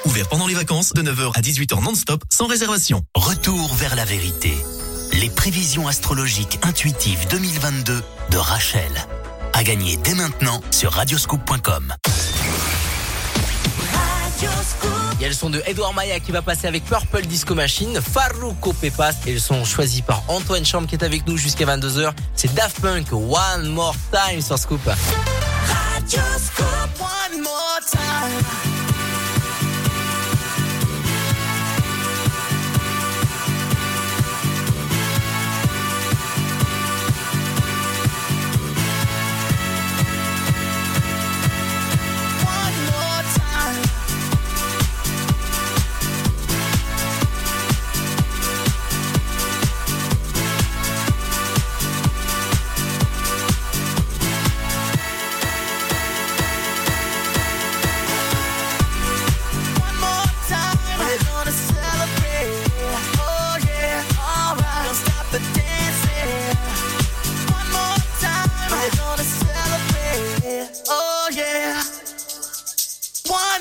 Ouvert pendant les vacances de 9h à 18h non-stop sans réservation. Retour vers la vérité. Les prévisions astrologiques intuitives 2022 de Rachel. À gagner dès maintenant sur radioscoop.com. Il y a le son de Edouard Maya qui va passer avec Purple Disco Machine, Farruko Pepas et le son choisi par Antoine Chambre qui est avec nous jusqu'à 22h. C'est Daft Punk One More Time sur Scoop. Radio Scoop, one more time.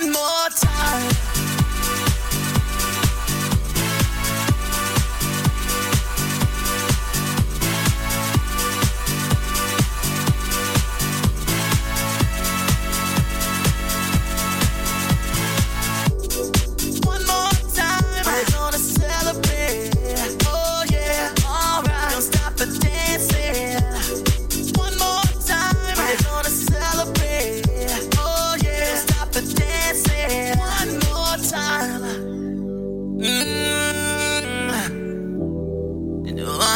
one more time.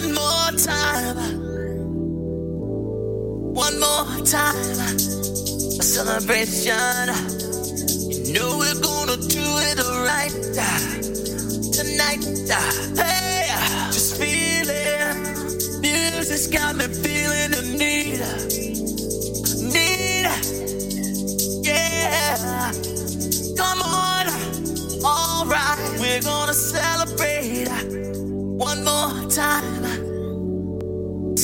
One more time. One more time. A celebration. You know we're gonna do it right tonight. Hey, just feeling. Music's got me feeling the need. Need. Yeah. Come on. Alright. We're gonna celebrate one more time.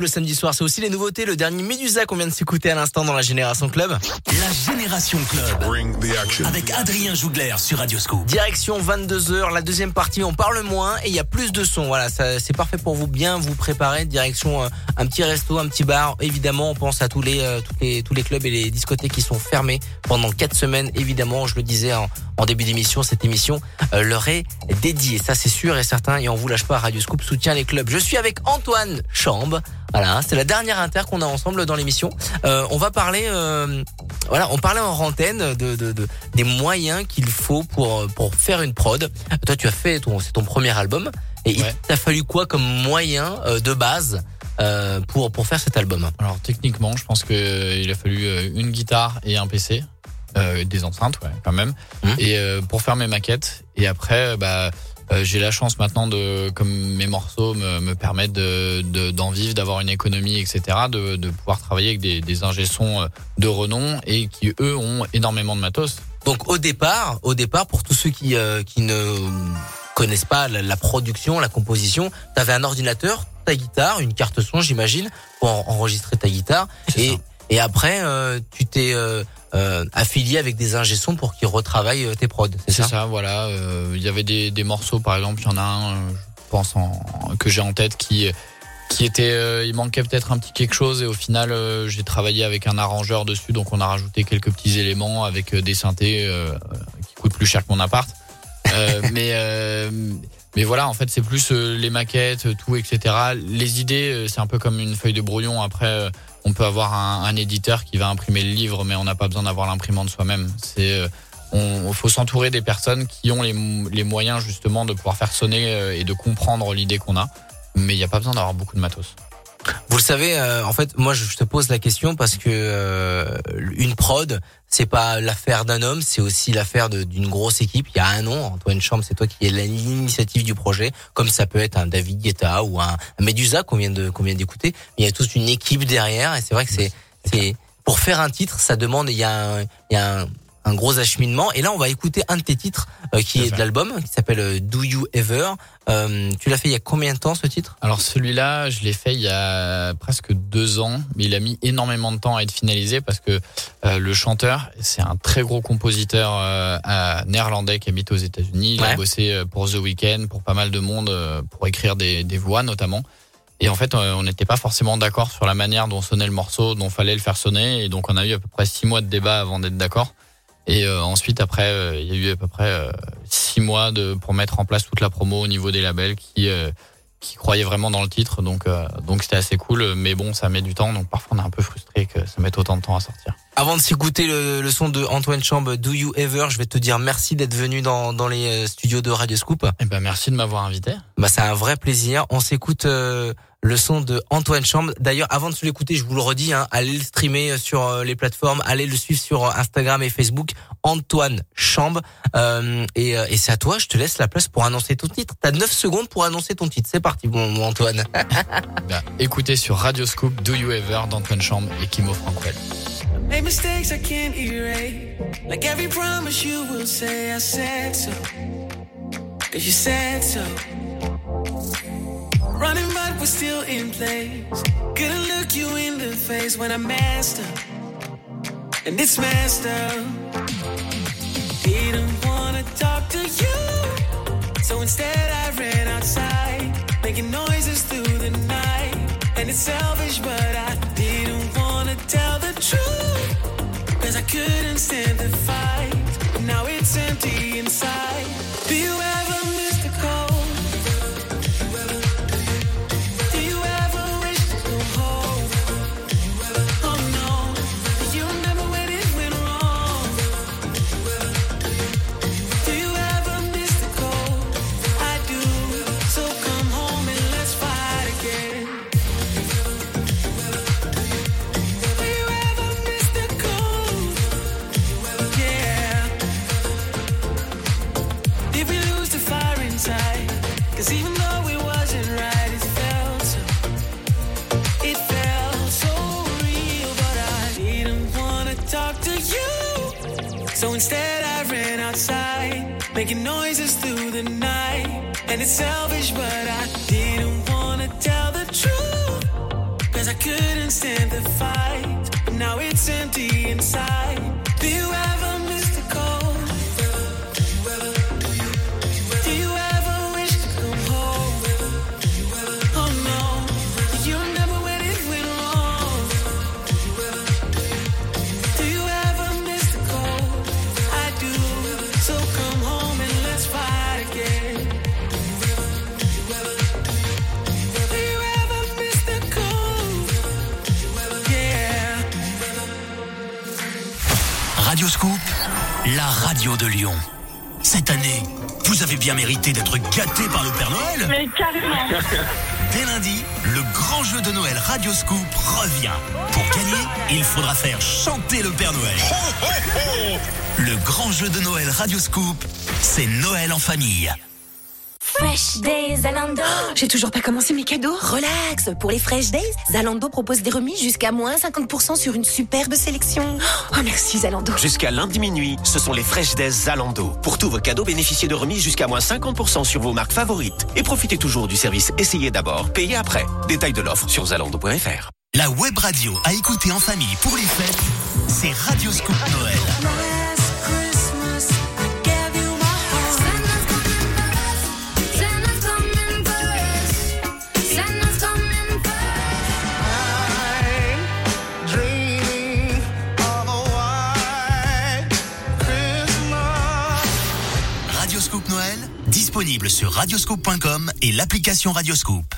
Le samedi soir, c'est aussi les nouveautés. Le dernier Medusa qu'on vient de s'écouter à l'instant dans la Génération Club. La Génération Club. Avec Adrien Jougler sur Radio Scoop. Direction 22h, la deuxième partie, on parle moins et il y a plus de son. Voilà, ça, c'est parfait pour vous bien vous préparer. Direction euh, un petit resto, un petit bar. Évidemment, on pense à tous les, euh, tous les, tous les clubs et les discothèques qui sont fermés pendant quatre semaines. Évidemment, je le disais en, en début d'émission, cette émission euh, leur est dédiée. Ça, c'est sûr et certain. Et on vous lâche pas. Radio Scoop soutient les clubs. Je suis avec Antoine Chambre. Voilà, c'est la dernière inter qu'on a ensemble dans l'émission. Euh, on va parler, euh, voilà, on parlait en antenne de, de, de- des moyens qu'il faut pour pour faire une prod. Toi, tu as fait ton c'est ton premier album et il t'a fallu quoi comme moyen euh, de base pour pour faire cet album? Alors techniquement, je pense que il a fallu une guitare et un PC, euh, des enceintes, ouais, quand même, et euh, pour faire mes maquettes. Et après, bah, euh, j'ai la chance maintenant de, comme mes morceaux me, me permettent de de- d'en vivre, d'avoir une économie, etc., de, de pouvoir travailler avec des, des ingé sons euh, de renom et qui eux ont énormément de matos. Donc au départ, au départ, pour tous ceux qui euh, qui ne connaissent pas la, la production, la composition, t'avais un ordinateur, ta guitare, une carte son, j'imagine, pour en- enregistrer ta guitare, et et après euh, tu t'es euh, affilié avec des ingé sons pour qu'ils retravaillent euh, tes prods, c'est ça, ça, voilà. euh, Il y avait des, des morceaux, par exemple, il y en a un, euh, je pense, en, que j'ai en tête qui qui était, euh, il manquait peut-être un petit quelque chose et au final, euh, j'ai travaillé avec un arrangeur dessus, donc on a rajouté quelques petits éléments avec euh, des synthés euh, qui coûtent plus cher que mon appart. Euh, mais euh, mais voilà, en fait, c'est plus euh, les maquettes, tout, etc. Les idées, euh, c'est un peu comme une feuille de brouillon. Après, euh, on peut avoir un, éditeur qui va imprimer le livre, mais on n'a pas besoin d'avoir l'imprimante soi-même. C'est euh, on faut s'entourer des personnes qui ont les, les moyens justement de pouvoir faire sonner euh, et de comprendre l'idée qu'on a. Mais il n'y a pas besoin d'avoir beaucoup de matos. Vous le savez, euh, en fait, moi je te pose la question parce que euh, une prod, c'est pas l'affaire d'un homme, c'est aussi l'affaire d'une grosse équipe. Il y a un nom, Antoine Chambre, c'est toi qui es l'initiative du projet, comme ça peut être un David Guetta ou un, un Medusa qu'on vient de qu'on vient d'écouter. Il y a toute une équipe derrière et c'est vrai que c'est c'est pour faire un titre, ça demande il y a un, il y a un, un gros acheminement. Et là, on va écouter un de tes titres euh, qui est de l'album, qui s'appelle euh, Do You Ever. Euh, tu l'as fait il y a combien de temps ce titre? Alors celui-là, je l'ai fait il y a presque deux ans, mais il a mis énormément de temps à être finalisé parce que euh, le chanteur, c'est un très gros compositeur euh, néerlandais qui habite aux États-Unis. Il a bossé pour The Weeknd, pour pas mal de monde, pour écrire des, des voix notamment. Et en fait, on n'était pas forcément d'accord sur la manière dont sonnait le morceau, dont fallait le faire sonner. Et donc, on a eu à peu près six mois de débat avant d'être d'accord. Et euh, ensuite, après, euh, il y a eu à peu près euh, six mois de pour mettre en place toute la promo au niveau des labels qui euh, qui croyaient vraiment dans le titre, donc euh, donc c'était assez cool. Mais bon, ça met du temps, donc parfois on est un peu frustré que ça mette autant de temps à sortir. Avant de s'écouter le, le son de Antoine Chambre, Do You Ever, je vais te dire merci d'être venu dans, dans les studios de Radio Scoop. Eh ben merci de m'avoir invité. Bah c'est un vrai plaisir. On s'écoute euh, le son de Antoine Chambre. D'ailleurs, avant de se l'écouter, je vous le redis, hein, allez le streamer sur euh, les plateformes, allez le suivre sur euh, Instagram et Facebook. Antoine Chambre. Euh, et euh, et c'est à toi, je te laisse la place pour annoncer ton titre. T'as 9 secondes pour annoncer ton titre. C'est parti, mon, mon Antoine. Bah, écoutez sur Radio Scoop Do You Ever d'Antoine Chambre et Kimo Frankwell. Make mistakes I can't erase. Like every promise you will say, I said so. Cause you said so. Running, but we're still in place. Couldn't look you in the face when I messed up. And it's messed up. Didn't wanna talk to you. So instead, I ran outside, making noises through the night. And it's selfish, but I didn't wanna tell the truth. Cause I couldn't stand the fight. Now it's empty inside. Do instead, I ran outside, making noises through the night. And it's selfish, but I didn't wanna tell the truth. Cause I couldn't stand the fight. But now it's empty inside. La radio de Lyon. Cette année, vous avez bien mérité d'être gâté par le Père Noël. Mais carrément. Dès lundi, le grand jeu de Noël Radio Scoop revient. Pour gagner, il faudra faire chanter le Père Noël. Le grand jeu de Noël Radio Scoop, c'est Noël en famille. Fresh Days Zalando. J'ai toujours pas commencé mes cadeaux. Relax, pour les Fresh Days, Zalando propose des remises jusqu'à moins 50% sur une superbe sélection. Oh merci Zalando. Jusqu'à lundi minuit, ce sont les Fresh Days Zalando. Pour tous vos cadeaux, bénéficiez de remises jusqu'à moins 50% sur vos marques favorites. Et profitez toujours du service Essayez d'abord, payez après. Détail de l'offre sur zalando.fr. La web radio à écouter en famille pour les fêtes, c'est Radio Scoop Noël. Disponible sur radioscoop.com et l'application Radioscoop.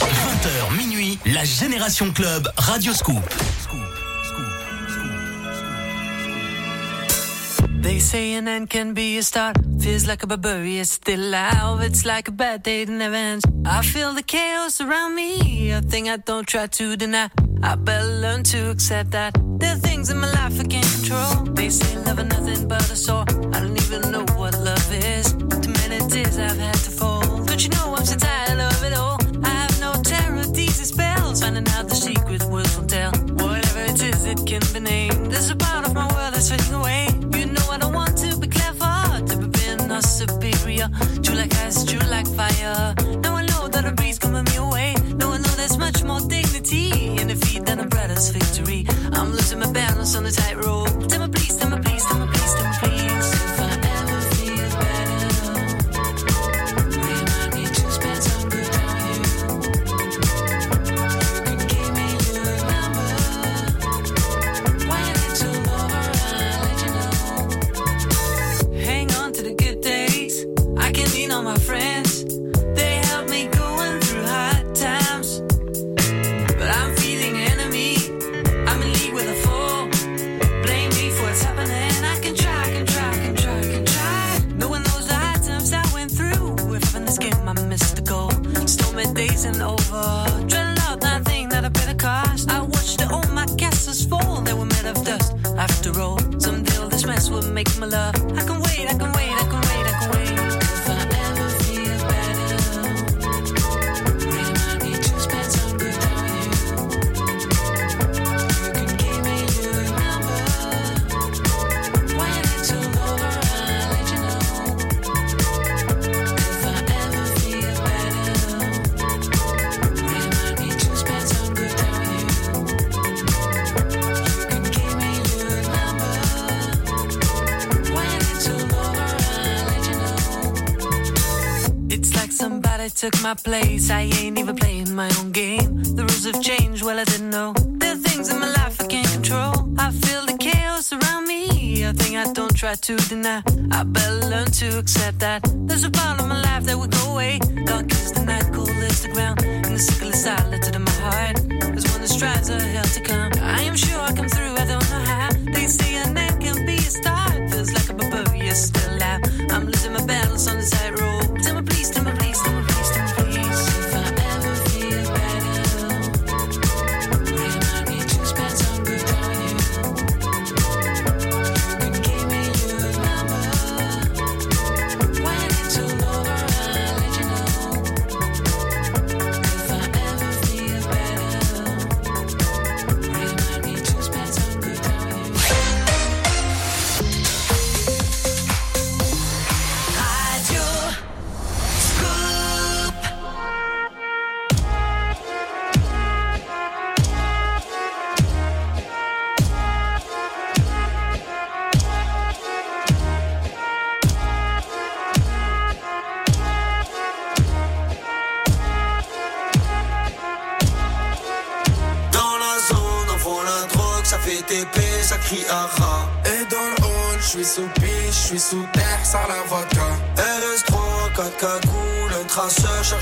20h minuit, la Génération Club Radio They say an end can be a start. Feels like a barbarian still alive. It's like a bad day that never ends. I feel the chaos around me. A thing I don't try to deny. I better learn to accept that. There are things in my life I can't control. They say love is nothing but a sore. I don't even know what love is. Too many tears I've had to fold. Don't you know I'm so tired of it all? I have no terror, these spells. Finding out the secret words won't tell. Whatever it is, it can be named. There's a part of my world that's fading away. True like fire. Now I know that a breeze coming me away. Now I know there's much more dignity in defeat than a brother's victory. I'm losing my balance on the tightrope. Tell me After all, someday all this mess will make my love. I can took my place. I ain't even playing my own game. The rules have changed, well, I didn't know. There are things in my life I can't control. I feel the chaos around me. A thing I don't try to deny. I better learn to accept that. There's a part of my life that will go away. Dark is the night, cold is the ground. And the sickle is silent in my heart. There's one that strives a hell to come. I am sure I come through, I don't know how. They say a name can be a start. Feels like a barbarian still alive. I'm losing my balance on the tightrope.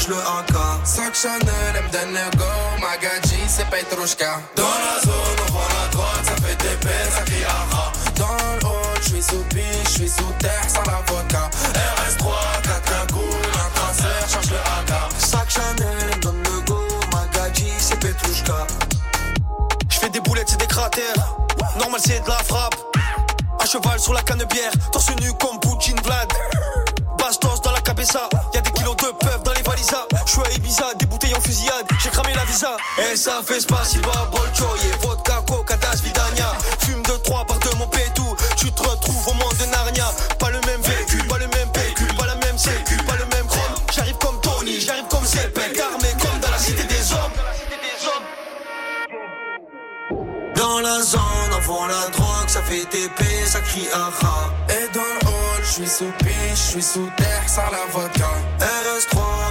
Le AK. Sac Chanel, elle me donne le go, Magadji, c'est Petrushka. Dans la zone, on vend la drogue, ça fait TP, ça crie. Dans le hall, je sous piche, je suis sous terre, sans la vodka. RS3, 4 cagoules, un traceur, cherche le AK. Sac Chanel, elle donne le go, Magadji, c'est Petrushka. J'fais des boulettes, c'est des cratères. Normal, c'est de la frappe. À cheval sur la canne bière, torse nu comme Poutine Vlad. Bastos dans la cabeza, valisas. J'suis à Ibiza, des bouteilles en fusillade, j'ai cramé la visa. Et ça fait spasiba, bolchoye, vodka, coca, das, vidania. Fume de trois par de mon pétou, tu te retrouves au monde de Narnia. Pas le même vécu, pas le même PQ, pas la même sécu, pas le même chrome. J'arrive comme Tony, j'arrive comme Zepek, armé comme dans la cité des hommes. Dans la zone, on vend la drogue, ça fait TP, ça crie aha. Et dans le hall, je suis sous piche, je suis sous terre, sans la vodka.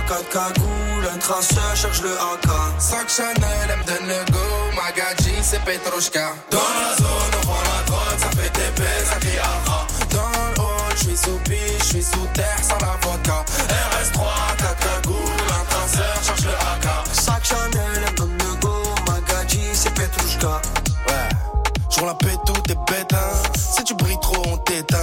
RS3, 4 cagoules, un traceur cherche le AK. Sac Chanel, elle me donne le go, Magadji, c'est Petrushka. Dans la zone, on vend la drogue, ça fait TP, ça crie. Dans le hall, je suis sous piche, je suis sous terre, sans la vodka. RS3, 4 cagoules, un traceur, cherche le AK. Sac Chanel, elle donne le go, Magadji, c'est Petrushka. Ouais, je roule la paix, tout est bête, hein. Si tu brilles trop, on t'éteint.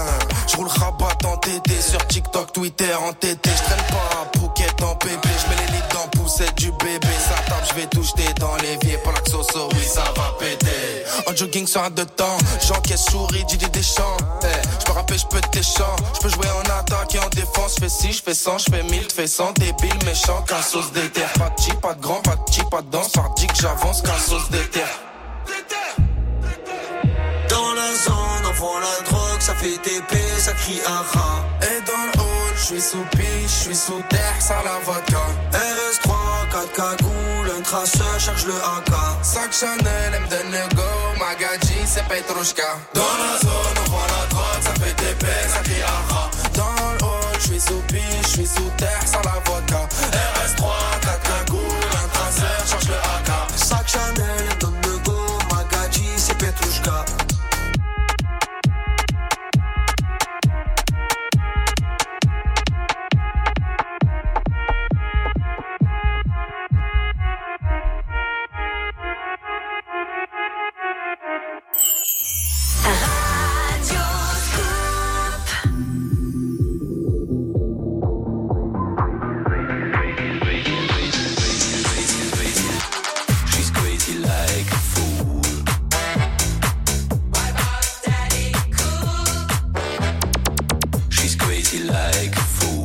Je sur TikTok, Twitter, en TT. Je traîne pas un Phuket en pépé, je mets les lits dans poussette du bébé. Ça tape, je vais tout jeter dans l'évier. Pour la Xoxo, oui, ça va péter. En jogging sur un de temps, j'encaisse souris, Didier Deschamps. Eh, je peux rapper, je peux tes chants. Je peux jouer en attaque et en défense. Je fais 6, je fais 100, je fais 1000, tu fais 100. Débile, méchant, qu'un sauce d'éther. Pas de pas de grand, pas de pas de danse. Par que j'avance, qu'un sauce d'éther. Dans la zone, on vend la drogue, ça fait TP, ça crie aha. Et dans le hall, je suis sous piche, je suis sous terre, sans la vodka. RS3, 4 cagoules, un traceur cherche le AK. Sac Chanel, elle me donne le go, Magadji, c'est Petrushka. Dans la zone, on vend la drogue, ça fait TP, ça crie aha. Dans le hall, je suis sous piche, je suis sous terre, sans la vodka. like a fool.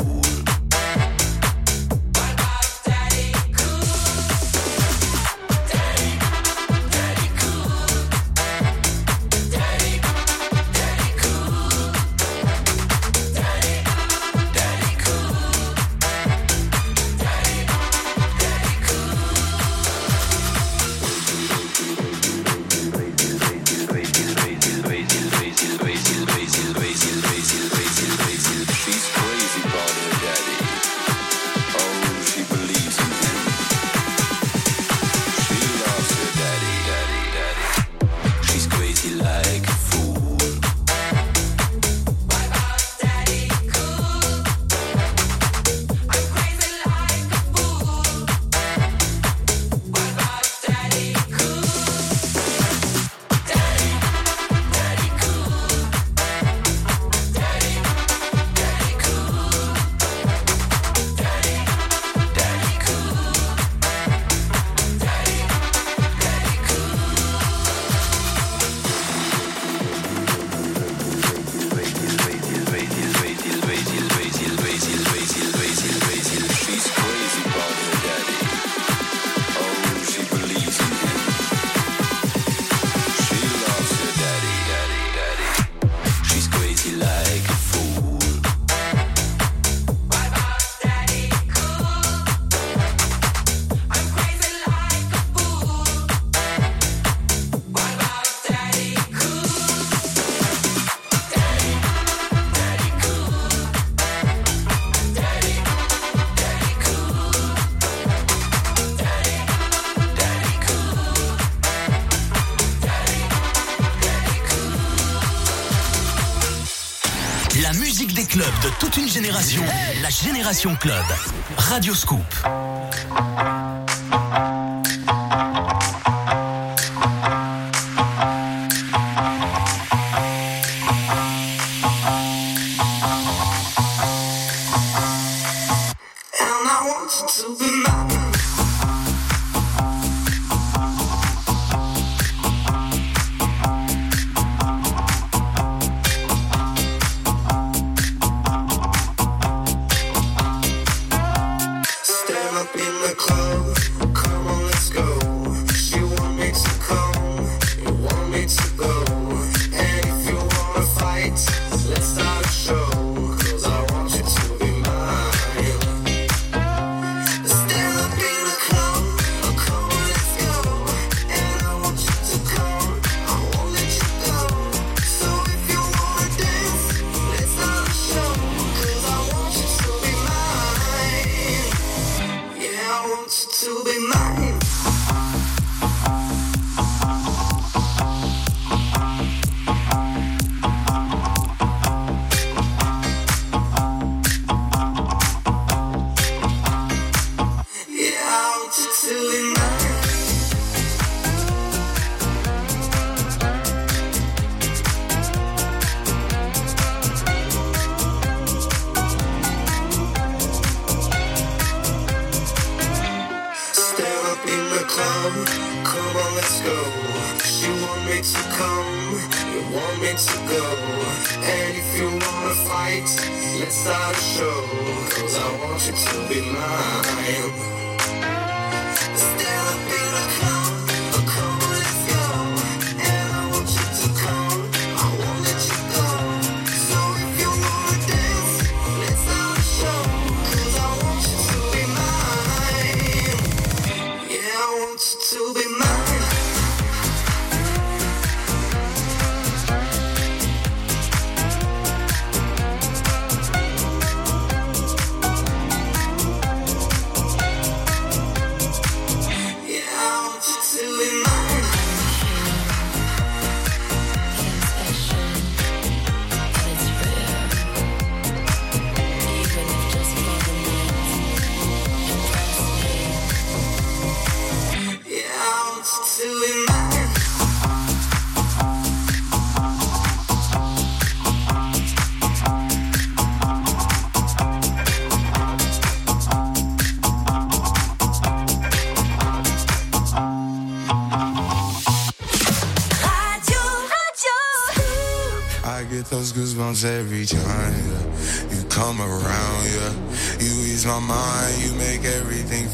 Génération Club. Radio Scoop. Show. Cause I want you to be mine.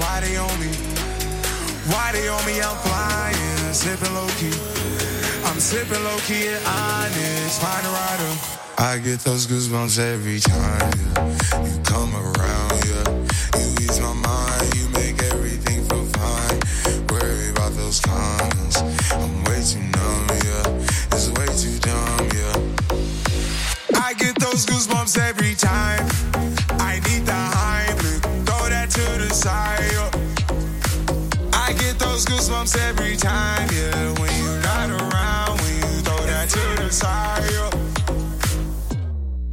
Why they on me? Why they on me? I'm flying, sipping low key. I'm sipping low key and honest, find a rider. I get those goosebumps every time, yeah. You come around, yeah. You ease my mind, you make everything feel fine. Worry about those comments, I'm way too numb, yeah. It's way too dumb, yeah. I get those goosebumps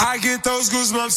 I get those goosebumps